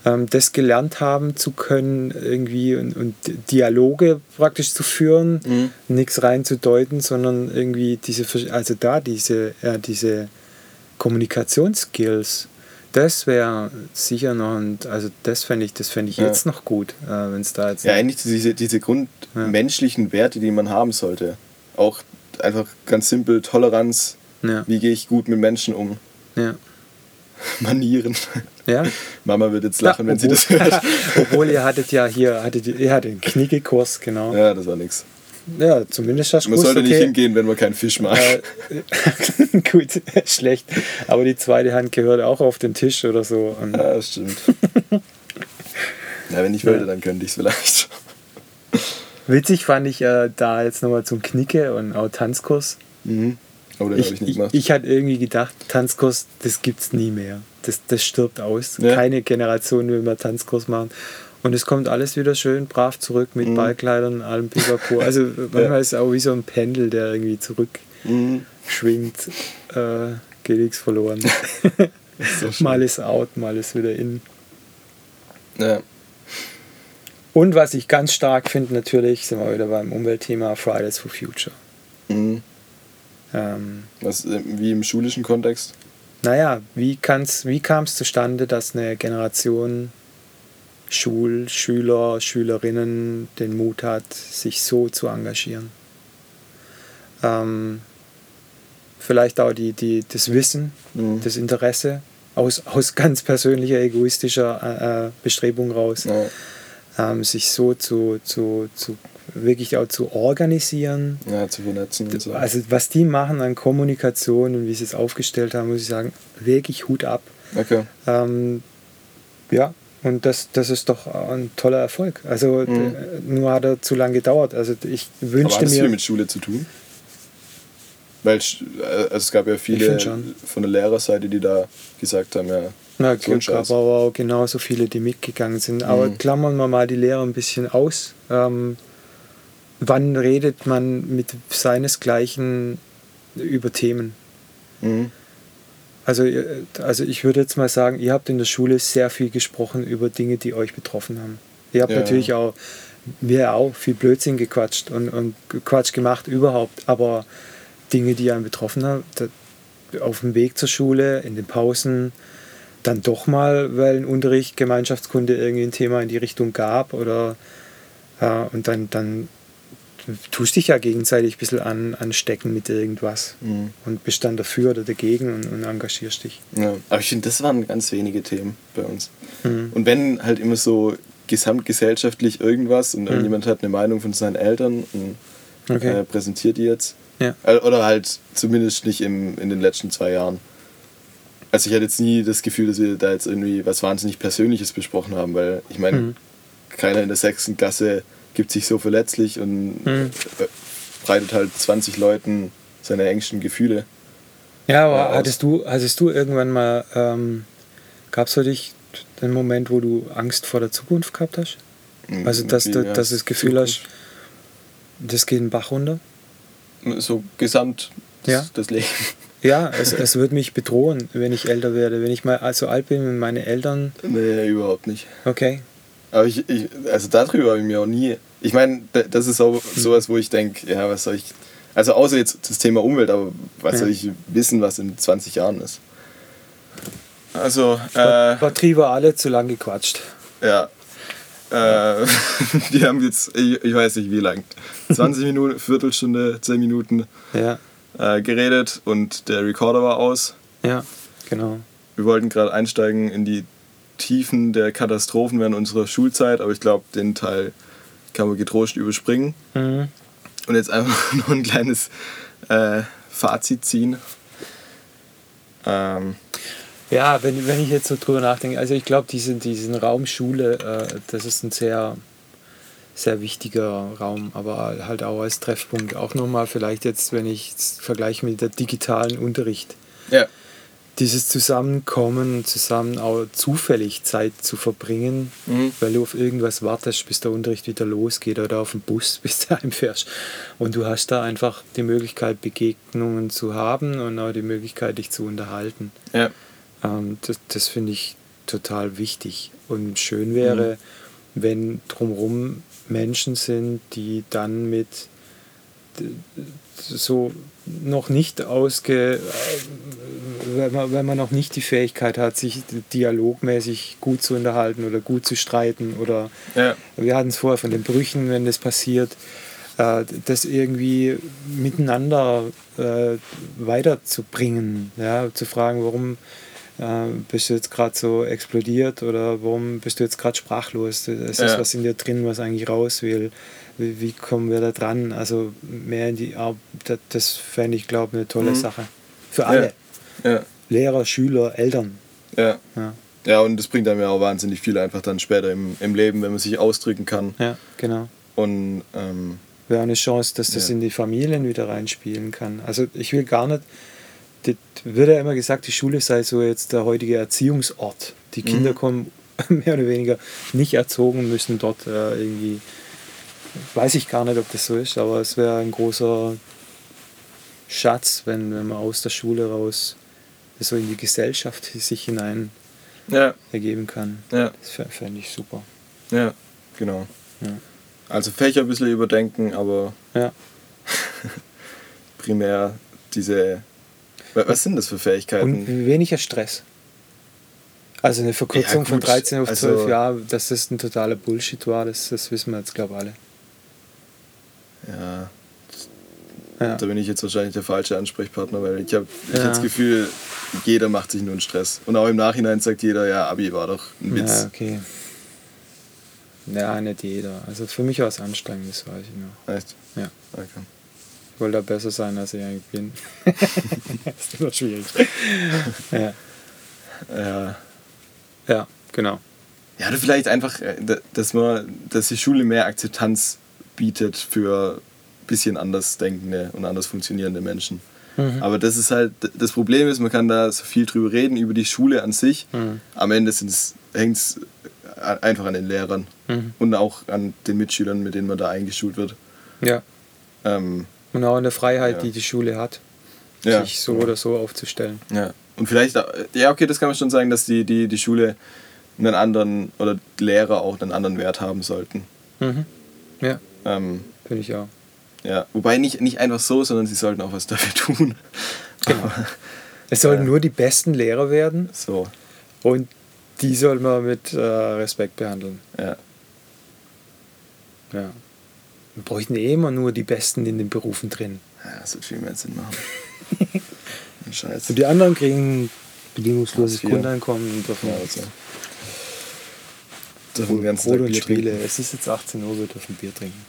Ähm, das gelernt haben zu können, irgendwie und, und Dialoge praktisch zu führen, Mhm. nichts reinzudeuten, sondern irgendwie diese, also da diese, ja, diese Kommunikationsskills, das wäre sicher noch, ein, also das fände ich, das fände ich Ja. jetzt noch gut, äh, wenn es da jetzt Ja, eigentlich diese, diese grundmenschlichen Werte, die man haben sollte. Auch einfach ganz simpel Toleranz. ja, Wie gehe ich gut mit Menschen um? ja, [LAUGHS] Manieren. ja. [LAUGHS] Mama wird jetzt lachen, Ja, wenn sie das hört. [LAUGHS] Obwohl ihr hattet ja hier, hattet, ihr ihr hattet einen Knickekurs, genau. Ja, Ja, das war nix. Zumindest hast du Man sollte nicht okay, hingehen, wenn man keinen Fisch mag. Äh, [LAUGHS] gut, [LAUGHS] schlecht. Aber die zweite Hand gehört auch auf den Tisch oder so. Ja, das stimmt. [LAUGHS] ja, wenn ich wollte, dann könnte ich es vielleicht. witzig fand ich äh, da jetzt nochmal zum Knicke und auch Tanzkurs. Mhm. Aber den habe Ich, ich nicht ich, gemacht. ich hatte irgendwie gedacht, Tanzkurs, das gibt's nie mehr. Das, das stirbt aus. Ja. Keine Generation will mehr Tanzkurs machen. Und es kommt alles wieder schön brav zurück mit Mhm. Ballkleidern und allem Pipapo. [LAUGHS] Also manchmal ist es auch wie so ein Pendel, der irgendwie zurückschwingt. Mhm. Äh, geht nichts verloren. [LAUGHS] schön. mal ist out, mal ist wieder in. Ja. Und was ich ganz stark finde, natürlich, sind wir wieder beim Umweltthema Fridays for Future. Mhm. Ähm, Was, äh, wie im schulischen Kontext? naja, wie, kann's, wie kam es zustande, dass eine Generation Schul, Schüler, Schülerinnen den Mut hat, sich so zu engagieren? Ähm, vielleicht auch die, die, das Wissen, Mhm. das Interesse aus, aus ganz persönlicher, egoistischer äh, äh, Bestrebung raus. Ja, ähm, sich so zu, zu, zu wirklich auch zu organisieren. ja, zu vernetzen und so. Also was die machen an Kommunikation und wie sie es aufgestellt haben, muss ich sagen, wirklich Hut ab. Okay. Ähm, ja, und das, das ist doch ein toller Erfolg. Also Mhm. nur hat er zu lange gedauert. Also ich Aber wünschte hat das viel mir. mit Schule zu tun? Weil äh, also es gab ja viele von der Lehrerseite, die da gesagt haben, ja, Na, so Scheiß. aber auch genauso viele, die mitgegangen sind. Aber Mhm. klammern wir mal die Lehrer ein bisschen aus. Ähm, wann redet man mit seinesgleichen über Themen? Mhm. Also, ihr- also ich würde jetzt mal sagen, ihr habt in der Schule sehr viel gesprochen über Dinge, die euch betroffen haben. Ihr habt Ja. natürlich auch, wir auch, viel Blödsinn gequatscht und, und Quatsch gemacht überhaupt, aber Dinge, die einen betroffen haben, auf dem Weg zur Schule, in den Pausen, dann doch mal, weil ein Unterricht, Gemeinschaftskunde irgendwie ein Thema in die Richtung gab oder äh, und dann, dann tust dich ja gegenseitig ein bisschen an, anstecken mit irgendwas Mhm. und bist dann dafür oder dagegen und, und engagierst dich. Ja. Aber ich finde, das waren ganz wenige Themen bei uns. Mhm. Und wenn halt immer so gesamtgesellschaftlich irgendwas und Mhm. irgendjemand hat eine Meinung von seinen Eltern und Okay. äh, präsentiert die jetzt. Ja. Äh, Oder halt zumindest nicht im, in den letzten zwei Jahren. Also ich hatte jetzt nie das Gefühl, dass wir da jetzt irgendwie was wahnsinnig Persönliches besprochen haben, weil ich meine, Mhm. keiner in der sechsten Klasse gibt sich so verletzlich und Mhm. breitet halt 20 Leuten seine engsten Gefühle. Ja, aber hattest du, hattest du irgendwann mal, ähm, gab es für dich den Moment, wo du Angst vor der Zukunft gehabt hast? Also, dass du- Ja, dass das Gefühl hast- Zukunft. Das geht den Bach runter? So gesamt das, Ja. das Leben. Ja, es, es wird mich bedrohen, wenn ich älter werde. Wenn ich mal so alt bin wie meine Eltern, Nee, überhaupt nicht. okay. Aber ich, ich also darüber habe ich mir auch nie. Ich meine, da- das ist auch sowas, wo ich denke, ja, was soll ich. Also außer jetzt das Thema Umwelt, aber was Ja. soll ich wissen, was in 20 Jahren ist? Also, äh, Batterie war alle zu lang gequatscht. ja. Äh, [LAUGHS] die haben jetzt, ich, ich weiß nicht wie lang, 20 Minuten, Viertelstunde, 10 Minuten Ja, äh, geredet und der Recorder war aus. ja, genau. Wir wollten gerade einsteigen in die Tiefen der Katastrophen während unserer Schulzeit, aber ich glaube, den Teil kann man getrost überspringen. Mhm. Und jetzt einfach [LAUGHS] nur ein kleines äh, Fazit ziehen. Ähm, Ja, wenn, wenn ich jetzt so drüber nachdenke, also ich glaube, diesen, diesen Raum Schule, äh, das ist ein sehr, sehr wichtiger Raum, aber halt auch als Treffpunkt. Auch nochmal vielleicht jetzt, wenn ich es vergleiche mit der digitalen Unterricht. ja, dieses Zusammenkommen, zusammen auch zufällig Zeit zu verbringen, Mhm. weil du auf irgendwas wartest, bis der Unterricht wieder losgeht oder auf den Bus, [LAUGHS] bis du heimfährst. Und du hast da einfach die Möglichkeit, Begegnungen zu haben und auch die Möglichkeit, dich zu unterhalten. Ja. Ähm, das das finde ich total wichtig. Und schön wäre, wenn drumherum Menschen sind, die dann mit so noch nicht ausge, wenn man, wenn man noch nicht die Fähigkeit hat, sich dialogmäßig gut zu unterhalten oder gut zu streiten oder Ja. wir hatten es vorher von den Brüchen, wenn das passiert, äh, das irgendwie miteinander äh, weiterzubringen, ja, zu fragen, warum äh, bist du jetzt gerade so explodiert oder warum bist du jetzt gerade sprachlos? Es ist Ja. was in dir drin, was eigentlich raus will. Wie, wie kommen wir da dran? Also mehr in die Arbeit, das, das fände ich, glaube ich, eine tolle Mhm. Sache. Für alle. Ja. Lehrer, Schüler, Eltern. Ja. Ja, Ja, und das bringt einem ja auch wahnsinnig viel einfach dann später im, im Leben, wenn man sich ausdrücken kann. ja genau. Und ähm, wäre eine Chance, dass das Ja. in die Familien wieder reinspielen kann. Also ich will gar nicht, das wird ja immer gesagt, die Schule sei so jetzt der heutige Erziehungsort. Die Kinder Mhm. kommen [LAUGHS] mehr oder weniger nicht erzogen, müssen dort äh, irgendwie, weiß ich gar nicht, ob das so ist, aber es wäre ein großer Schatz, wenn, wenn man aus der Schule raus so in die Gesellschaft sich hinein ja, ergeben kann. ja, Das fä- fände ich super. ja, genau. Ja. Also Fächer ein bisschen überdenken, aber Ja. [LAUGHS] primär diese. wa- Was sind das für Fähigkeiten? Und weniger Stress. Also eine Verkürzung von gut, 13 auf also- 12 Jahre, dass das ein totaler Bullshit war, das, das wissen wir jetzt, glaube ich, alle. Ja, Ja. da bin ich jetzt wahrscheinlich der falsche Ansprechpartner, weil ich habe Ja. hab das Gefühl, jeder macht sich nur einen Stress. Und auch im Nachhinein sagt jeder, ja, Abi war doch ein ja, Witz. okay. Ja, nicht jeder. Also für mich war es anstrengend, das weiß ich noch. Echt? Ja. Okay. Ich wollte da besser sein, als ich eigentlich bin. [LAUGHS] das ist immer schwierig. ja. Ja. ja, genau. Ja, oder vielleicht einfach, äh, da- dass man, dass die Schule mehr Akzeptanz bietet für bisschen anders denkende und anders funktionierende Menschen. Mhm. Aber das ist halt, das Problem ist, man kann da so viel drüber reden, über die Schule an sich. Mhm. Am Ende hängt es einfach an den Lehrern Mhm. und auch an den Mitschülern, mit denen man da eingeschult wird. Ja. Ähm, Und auch eine Freiheit, Ja. die die Schule hat, ja, sich so oder so aufzustellen. Ja. Und vielleicht, ja, okay, das kann man schon sagen, dass die, die, die Schule einen anderen oder Lehrer auch einen anderen Wert haben sollten. Mhm. Ja, Ähm, finde ich auch. Ja. Wobei nicht, nicht einfach so, sondern sie sollten auch was dafür tun. Genau. Es sollen Ja. nur die besten Lehrer werden So, und die soll man mit äh, Respekt behandeln. ja. Ja. Wir bräuchten eh immer nur die Besten in den Berufen drin. Ja, das wird viel mehr Sinn machen. [LAUGHS] Scheiße. Und die anderen kriegen bedingungsloses. Grundeinkommen und dürfen Ja, also. Dürfen Brot und Spiele. Es ist jetzt 18 Uhr, wir dürfen Bier trinken.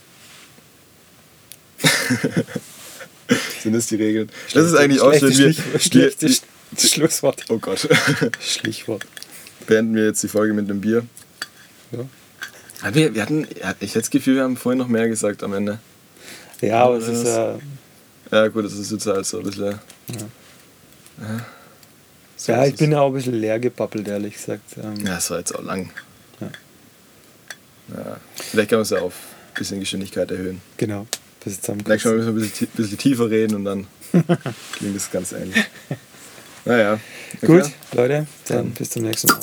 [LAUGHS] Sind das die Regeln? Das ist eigentlich auch schön. Wir, wir, schlechtes Schlusswort. oh Gott. [LAUGHS] Schlichwort. Beenden wir jetzt die Folge mit dem Bier. Ja, Aber Wir, wir hatten, ja, ich hätte das Gefühl, wir haben vorhin noch mehr gesagt am Ende. ja aber es ist äh, Ja, gut, das ist jetzt halt so ein bisschen. Ja, so ja, ich bin auch ein bisschen leer gebabbelt, ehrlich gesagt. Ähm, Ja, es war jetzt auch lang. Ja. Ja. Vielleicht kann man es ja auf ein bisschen Geschwindigkeit erhöhen. Genau. Bis. Vielleicht wir ein bisschen, bisschen tiefer reden und dann [LAUGHS] klingt es ganz ähnlich. Naja. okay. Gut, Leute, dann Dann. bis zum nächsten Mal.